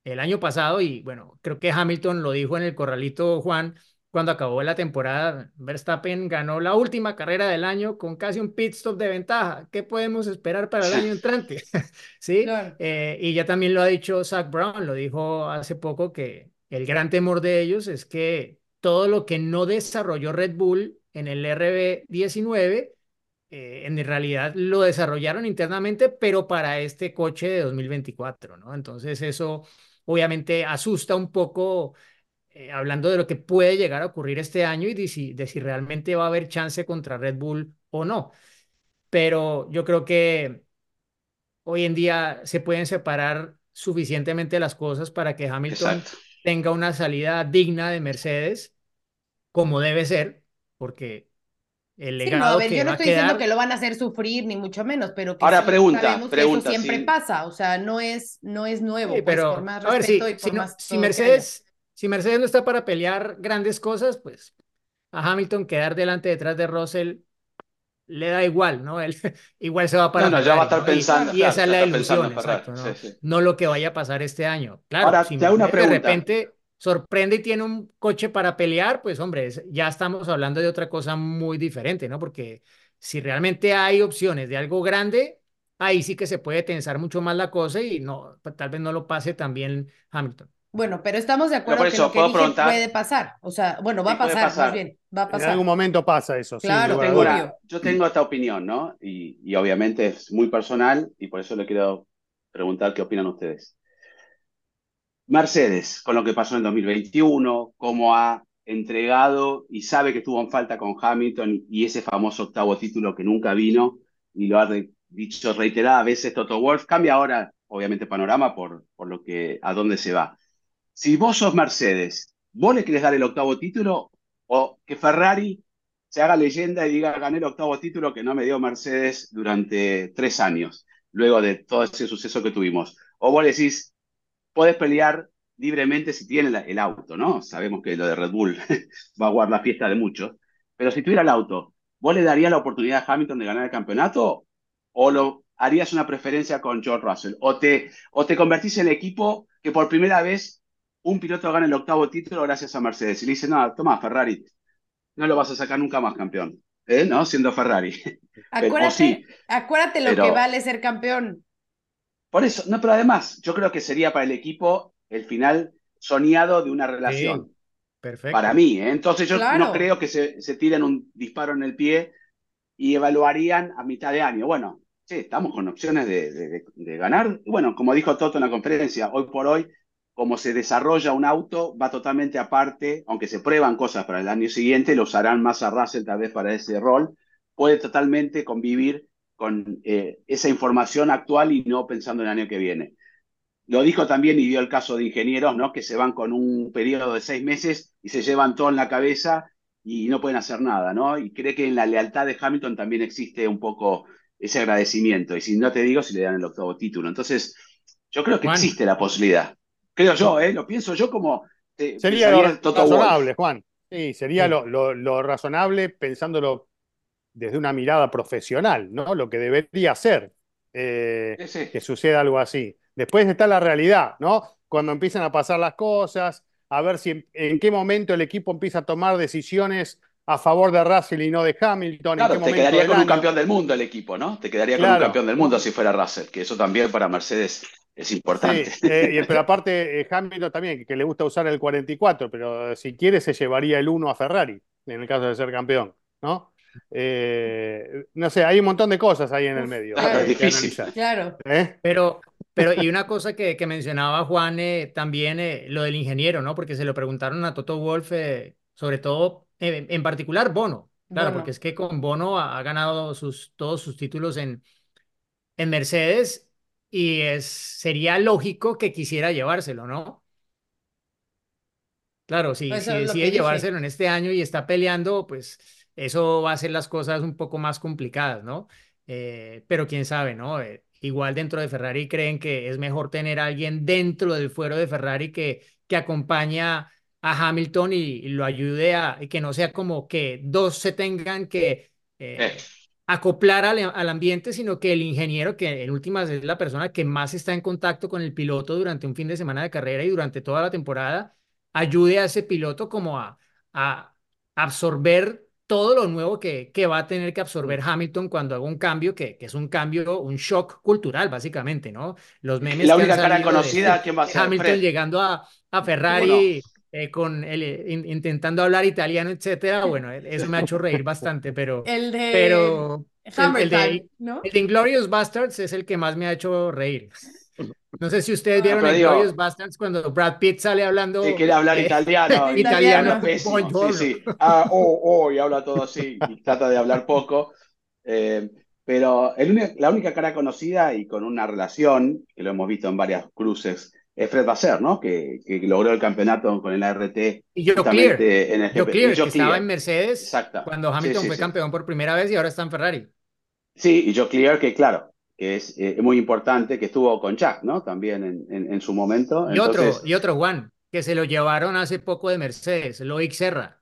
el año pasado y bueno, creo que Hamilton lo dijo en el corralito Juan, cuando acabó la temporada, Verstappen ganó la última carrera del año con casi un pit stop de ventaja. ¿Qué podemos esperar para el año entrante? ¿Sí? Eh, y ya también lo ha dicho Zach Brown, lo dijo hace poco que el gran temor de ellos es que todo lo que no desarrolló Red Bull en el RB19, eh, en realidad lo desarrollaron internamente, pero para este coche de 2024, ¿no? Entonces eso obviamente asusta un poco eh, hablando de lo que puede llegar a ocurrir este año y de si, de si realmente va a haber chance contra Red Bull o no. Pero yo creo que hoy en día se pueden separar suficientemente las cosas para que Hamilton tenga una salida digna de Mercedes, como debe ser, porque el Sí, legado no, a ver, que yo no va a estoy diciendo quedar. que lo van a hacer sufrir, ni mucho menos, pero que Ahora, sí pregunta, sabemos que pregunta, eso siempre sí. pasa, o sea, no es, no es nuevo, Sí, pues, pero por más a ver, si, respeto y si, por no- más si todo que haya. Mercedes, si Mercedes no está para pelear grandes cosas, pues a Hamilton quedar delante detrás de Russell le da igual, ¿no? Él igual se va para No, no, ya va a estar pensando, y claro, esa es la ilusión, exacto, ¿no? Sí, sí. No lo que vaya a pasar este año. Claro, Ahora, si te una de repente sorprende y tiene un coche para pelear, pues hombre, ya estamos hablando de otra cosa muy diferente, ¿no? Porque si realmente hay opciones de algo grande, ahí sí que se puede tensar mucho más la cosa y no, tal vez no lo pase también Hamilton. Bueno, pero estamos de acuerdo por que lo que puede pasar, o sea, bueno, va Sí, a puede pasar, más pasar. bien, va a En pasar. algún momento pasa eso, Claro, lugar a tengo una- yo tengo esta opinión, ¿no? Y, y obviamente es muy personal y por eso le quiero preguntar qué opinan ustedes. Mercedes, con lo que pasó en 2021, cómo ha entregado y sabe que estuvo en falta con Hamilton y ese famoso octavo título que nunca vino y lo ha re- dicho reiteradas veces Toto Wolff, cambia ahora, obviamente, panorama por, por lo que, a dónde se va. Si vos sos Mercedes, ¿vos le querés dar el octavo título o que Ferrari se haga leyenda y diga gané el octavo título que no me dio Mercedes durante tres años, luego de todo ese suceso que tuvimos? O vos decís, podés pelear libremente si tiene el auto, ¿no? Sabemos que lo de Red Bull va a guardar la fiesta de muchos, pero si tuviera el auto, ¿vos le darías la oportunidad a Hamilton de ganar el campeonato o lo harías una preferencia con George Russell? ¿O te, o te convertís en equipo que por primera vez un piloto gana el octavo título gracias a Mercedes? Y le dice, no, toma, Ferrari, no lo vas a sacar nunca más campeón, ¿eh? ¿No? Siendo Ferrari. Acuérdate, sí, acuérdate lo pero- que vale ser campeón. por eso, no, pero además, yo creo que sería para el equipo el final soñado de una relación. Perfecto. Para mí, ¿eh? Entonces yo Claro. no creo que se, se tiren un disparo en el pie y evaluarían a mitad de año. Bueno, sí, estamos con opciones de, de- de- de ganar. Bueno, como dijo Toto en la conferencia, hoy por hoy, como se desarrolla un auto, va totalmente aparte, aunque se prueban cosas para el año siguiente, lo usarán más a Russell tal vez para ese rol, puede totalmente convivir con eh, esa información actual y no pensando en el año que viene. Lo dijo también y dio el caso de ingenieros, ¿no? Que se van con un periodo de seis meses y se llevan todo en la cabeza y no pueden hacer nada, ¿no? Y cree que en la lealtad de Hamilton también existe un poco ese agradecimiento. Y si no te digo, si le dan el octavo título. Entonces, yo creo que Juan. existe la posibilidad. Creo yo, ¿eh? Lo pienso yo como... eh, Sería lo razonable, Juan. Sí, sería Sí. Lo, lo- lo razonable pensándolo desde una mirada profesional, ¿no? Lo que debería ser eh, sí. que suceda algo así. Después está la realidad, ¿no? Cuando empiezan a pasar las cosas, a ver si en, en qué momento el equipo empieza a tomar decisiones a favor de Russell y no de Hamilton. en Claro, qué te momento quedaría con un campeón del mundo el equipo, ¿no? Te quedaría con Claro. un campeón del mundo si fuera Russell, que eso también para Mercedes es importante. Sí, eh, y- pero aparte eh, Hamilton también, que, le gusta usar el 44, pero si quiere se llevaría el 1 a Ferrari, en el caso de ser campeón, ¿no? Eh, no sé, hay un montón de cosas ahí en el medio Claro, eh, es difícil. Claro. ¿eh? Pero, pero, y una cosa que, que mencionaba Juan, eh, también eh, lo del ingeniero, ¿no? Porque se lo preguntaron a Toto Wolff, eh, sobre todo, en particular Bono. Claro, Bono. porque es que con Bono ha, ha ganado sus, todos sus títulos en, en Mercedes y es, sería lógico que quisiera llevárselo, ¿no? Claro, si, decide que dije. llevárselo en este año y está peleando, pues eso va a hacer las cosas un poco más complicadas, ¿no? Eh, pero quién sabe, ¿no? Eh, igual dentro de Ferrari creen que es mejor tener a alguien dentro del fuero de Ferrari que, que acompaña a Hamilton y, y lo ayude a y que no sea como que dos se tengan que eh, Eh. acoplar al, al ambiente, sino que el ingeniero, que en últimas es la persona que más está en contacto con el piloto durante un fin de semana de carrera y durante toda la temporada, ayude a ese piloto como a, a absorber todo lo nuevo que, que va a tener que absorber Hamilton cuando haga un cambio, que, que es un cambio, un shock cultural, básicamente, ¿no? Los memes La que han única cara salido de- conocida, ¿quién va a ser? Hamilton Fred. llegando a, a Ferrari eh, con el, in- intentando hablar italiano, etcétera. Bueno, eso me ha hecho reír bastante, pero, El de pero el, Hammer el de, Time, ¿no? el de Inglourious Bastards es el que más me ha hecho reír. No sé si ustedes Ah, vieron pero digo- Inglourious Bastards cuando Brad Pitt sale hablando Si quiere hablar eh, italiano, italiano, pésimo. Sí, sí. Ah, oh, oh, y habla todo así, y trata de hablar poco. Eh, pero el la única cara conocida y con una relación, que lo hemos visto en varias cruces es Fred Basser, ¿no? Que, que logró el campeonato con el ART. Y Joe Clear, en el. Clear, Y que estaba en Mercedes Exacto. cuando Hamilton sí, fue sí. campeón por primera vez y ahora está en Ferrari. Sí, y Joe Clear, que claro, que es eh, muy importante, que estuvo con Jack, ¿no? También en, en, en su momento. Y otro, y otro Juan, que se lo llevaron hace poco de Mercedes, Loic Serra.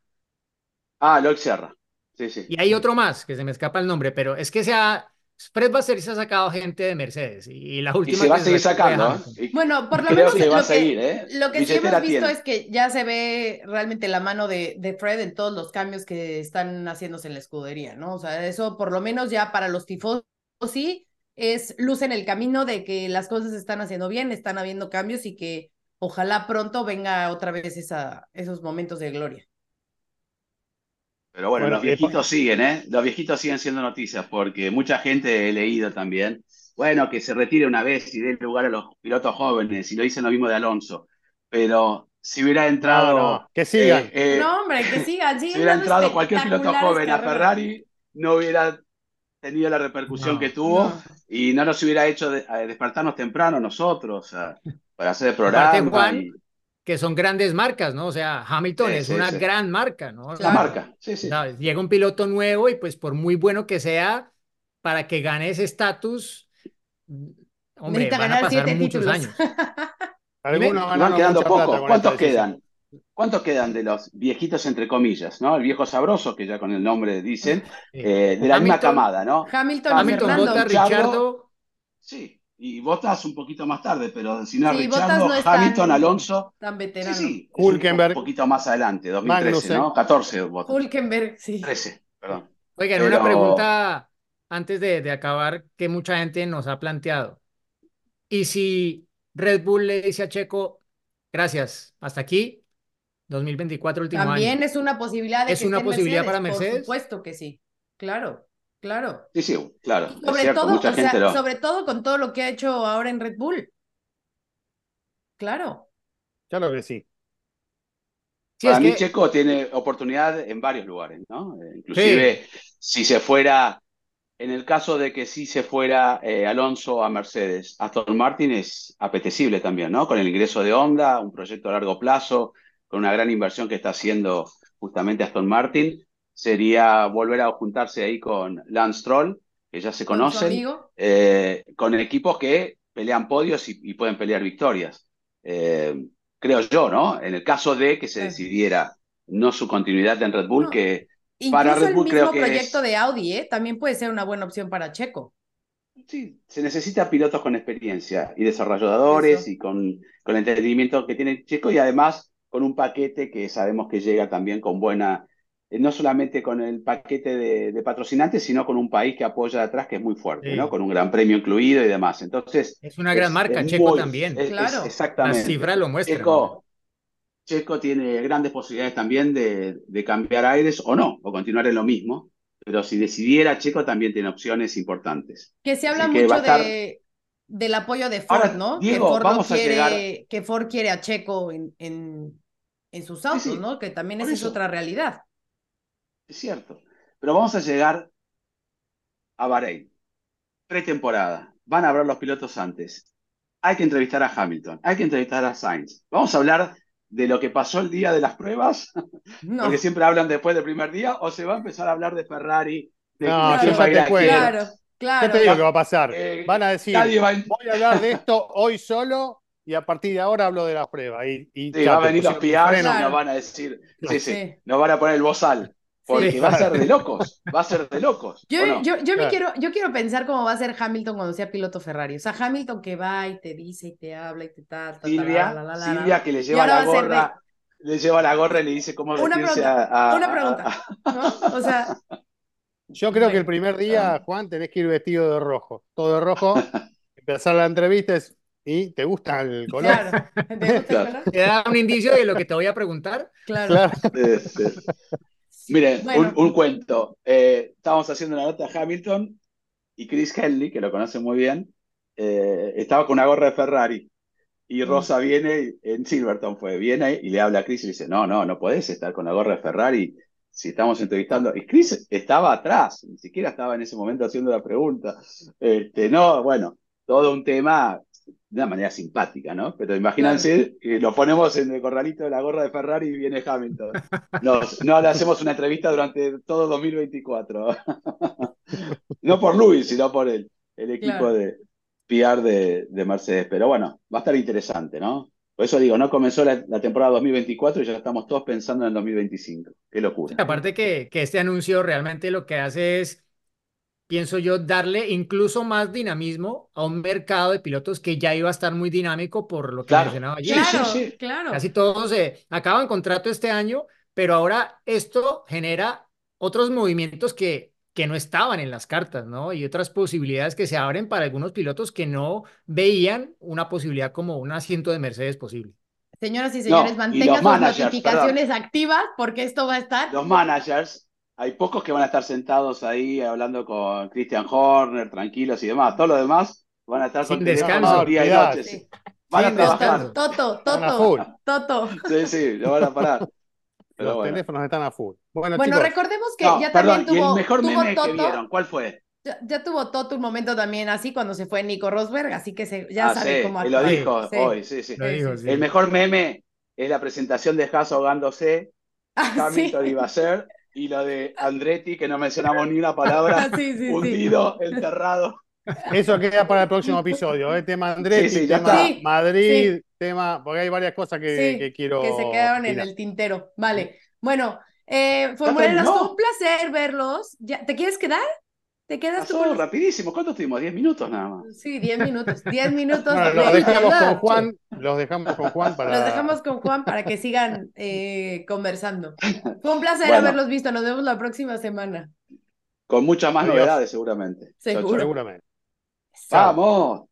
Ah, Loic Serra. Sí, sí. Y hay otro más, que se me escapa el nombre, pero es que se ha, Fred se ha sacado gente de Mercedes y la Y última se va a que seguir sacando. ¿eh? Y Bueno, por lo creo menos que va lo a seguir, ¿eh? Lo que sí hemos visto tiene. es que ya se ve realmente la mano de, de Fred en todos los cambios que están haciéndose en la escudería, ¿no? O sea, eso por lo menos ya para los tifosi es luz en el camino de que las cosas se están haciendo bien, están habiendo cambios y que ojalá pronto venga otra vez esa, esos momentos de gloria. Pero bueno, Bueno, los viejitos siguen, ¿eh? Los viejitos siguen siendo noticias porque mucha gente he leído también, bueno, que se retire una vez y dé lugar a los pilotos jóvenes y lo dicen lo mismo de Alonso, pero si hubiera entrado... No, no, que sigan. eh, eh, no, hombre, que sigan, si hubiera entrado cualquier piloto joven a. Ferrari, no hubiera tenido la repercusión No, que tuvo No. y no nos hubiera hecho de- despertarnos temprano nosotros, para hacer el programa Juan, y que son grandes marcas, ¿no? O sea, Hamilton Sí, es sí, una sí. gran marca, ¿no? la marca. Sí, sí. ¿Sabes? Llega un piloto nuevo y pues por muy bueno que sea, para que gane ese estatus, hombre, Necesita van a ganar pasar siete muchos títulos. años. Algunos van quedando pocos. ¿Cuántos decisión. quedan? ¿Cuántos quedan de los viejitos entre comillas, ¿no? El viejo sabroso, que ya con el nombre dicen, eh, de la misma Hamilton- camada, ¿no? Hamilton, Hamilton, Richardo. Richardo, Sí, y Bottas un poquito más tarde, pero si no, Sí, Richardo, no Hamilton, Alonso. tan Sí, veterano. sí, es Hülkenberg. un poquito más adelante, 2013, Magnussen. ¿no? 14 Bottas. Hulkenberg, sí. 13, perdón. Oigan, Pero- una pregunta antes de, de acabar que mucha gente nos ha planteado. ¿Y si Red Bull le dice a Checo, gracias, hasta aquí, 2024, último También año? es una posibilidad de ¿Es que una esté posibilidad para Por Mercedes? supuesto que sí. Claro, claro. Sí, sí, claro. Y sobre cierto, todo, mucha o sea, gente lo. sobre todo con todo lo que ha hecho ahora en Red Bull. Claro. Claro que sí. Sí, Para mí que- Checo tiene oportunidad en varios lugares, ¿no? Eh, Inclusive si se fuera, en el caso de que sí se fuera eh, Alonso a Mercedes, Aston Martin es apetecible también, ¿no? Con el ingreso de Honda, un proyecto a largo plazo, con una gran inversión que está haciendo justamente Aston Martin, sería volver a juntarse ahí con Lance Stroll, que ya se conocen, eh, con equipos que pelean podios y, y pueden pelear victorias. Eh, creo yo, ¿no? En el caso de que se decidiera no su continuidad en Red Bull, No. que Incluso para Red el Bull mismo creo que proyecto es- de Audi, ¿eh? También puede ser una buena opción para Checo. sí, se necesita pilotos con experiencia y desarrolladores Eso. y con, con el entendimiento que tiene Checo y además con un paquete que sabemos que llega también con buena, no solamente con el paquete de, de patrocinantes, sino con un país que apoya atrás que es muy fuerte, Sí. ¿no? Con un gran premio incluido y demás. Entonces, es una gran es- marca, es Checo muy- también. es- es Claro. exactamente. Las cifras lo muestran. Checo, Checo tiene grandes posibilidades también de, de cambiar aires o no, o continuar en lo mismo. Pero si decidiera, Checo también tiene opciones importantes. Que se habla mucho a de, del apoyo de Ford, Ahora, ¿no? Diego, que Ford vamos a quiere, llegar- que Ford quiere a Checo en, en, en sus autos, sí, ¿no? Que también esa es otra realidad. Es cierto. Pero vamos a llegar a Bahrein. Pretemporada. Van a hablar los pilotos antes. Hay que entrevistar a Hamilton. Hay que entrevistar a Sainz. Vamos a hablar de lo que pasó el día de las pruebas, No, porque siempre hablan después del primer día, o se va a empezar a hablar de Ferrari, de No, yo ya te cuento. claro, claro. ¿Qué te digo que va a pasar? Eh, Van a decir, Nadie va a... voy a hablar de esto hoy solo y a partir de ahora hablo de las pruebas. Y, y Sí, ya, va a venir los PR nos van a decir, sí, sí, Sí. nos van a poner el bozal, porque Sí. va a ser de locos, va a ser de locos. Yo, yo, yo, me quiero, yo quiero pensar cómo va a ser Hamilton cuando sea piloto Ferrari. O sea, Hamilton que va y te dice y te habla y te tal, Silvia, tal, la, la, la, la. Silvia que le lleva la de- gorra, le lleva la gorra y le dice cómo Una pregunta, a, a- Una pregunta, a- ¿no? O sea, Yo creo que el primer día, Juan, tenés que ir vestido de rojo. Todo de rojo. empezar la entrevista es, ¿y te gusta el color? claro. ¿Te gusta el color? ¿Te da un indicio de lo que te voy a preguntar? Claro. Claro. Miren, Bueno. un, un cuento. Eh, estábamos haciendo una nota a Hamilton y Chris Henley, que lo conoce muy bien, eh, estaba con una gorra de Ferrari. Y Mm. Rosa viene, en Silverton fue, viene y le habla a Chris y le dice, no, no, no podés estar con la gorra de Ferrari si estamos entrevistando. Y Chris estaba atrás, ni siquiera estaba en ese momento haciendo la pregunta. Este, no, bueno, todo un tema. De una manera simpática, ¿no? Pero imagínense que lo ponemos en el corralito de la gorra de Ferrari y viene Hamilton. no le hacemos una entrevista durante todo 2024. no por Luis, sino por el, el equipo de PR de, de, Mercedes. Pero bueno, va a estar interesante, ¿no? Por eso digo, no comenzó la, temporada 2024 y ya estamos todos pensando en el 2025. Qué locura. aparte que, que este anuncio realmente lo que hace es pienso yo, darle incluso más dinamismo a un mercado de pilotos que ya iba a estar muy dinámico por lo que mencionaba allí. Claro, sí, sí, claro. Casi todos se acaban contrato este año, pero ahora esto genera otros movimientos que, que no estaban en las cartas, ¿no? Y otras posibilidades que se abren para algunos pilotos que no veían una posibilidad como un asiento de Mercedes posible. Señoras y señores, mantengan sus notificaciones activas porque esto va a estar. Los managers hay pocos que van a estar sentados ahí hablando con Christian Horner, tranquilos y demás. Todo lo demás van a estar Sin con descanso, día y noche. Van a trabajar. Toto, Toto, Toto. Sí, sí, lo van a parar. Los teléfonos están a full. Bueno, recordemos que ya también tuvo. ¿y el mejor meme que vieron, ¿cuál fue? Ya, tuvo Toto un momento también así cuando se fue Nico Rosberg, así que se, ya ah, sabe cómo Lo dijo hoy, sí, sí. El mejor meme es la presentación de Haas ahogándose. Ah, Hamilton iba a ser y lo de Andretti, que no mencionamos ni una palabra, hundido, enterrado. Eso queda para el próximo episodio, el ¿eh? tema Andretti, tema Madrid, tema, porque hay varias cosas que, quiero. Que se quedaron en el tintero. Vale. Bueno, eh, fue un placer verlos. ¿Ya, ¿Te quieres quedar? ¿Te quedas Pasó tú rapidísimo. ¿Cuánto tuvimos? ¿10 minutos nada más? Sí, 10 minutos. 10 minutos. los dejamos con Juan. Los dejamos con Juan para. Los dejamos con Juan para que sigan eh, conversando. Fue un placer haberlos visto. Nos vemos la próxima semana. Con muchas más novedades, seguramente. Seguro. Seguramente. ¡Vamos!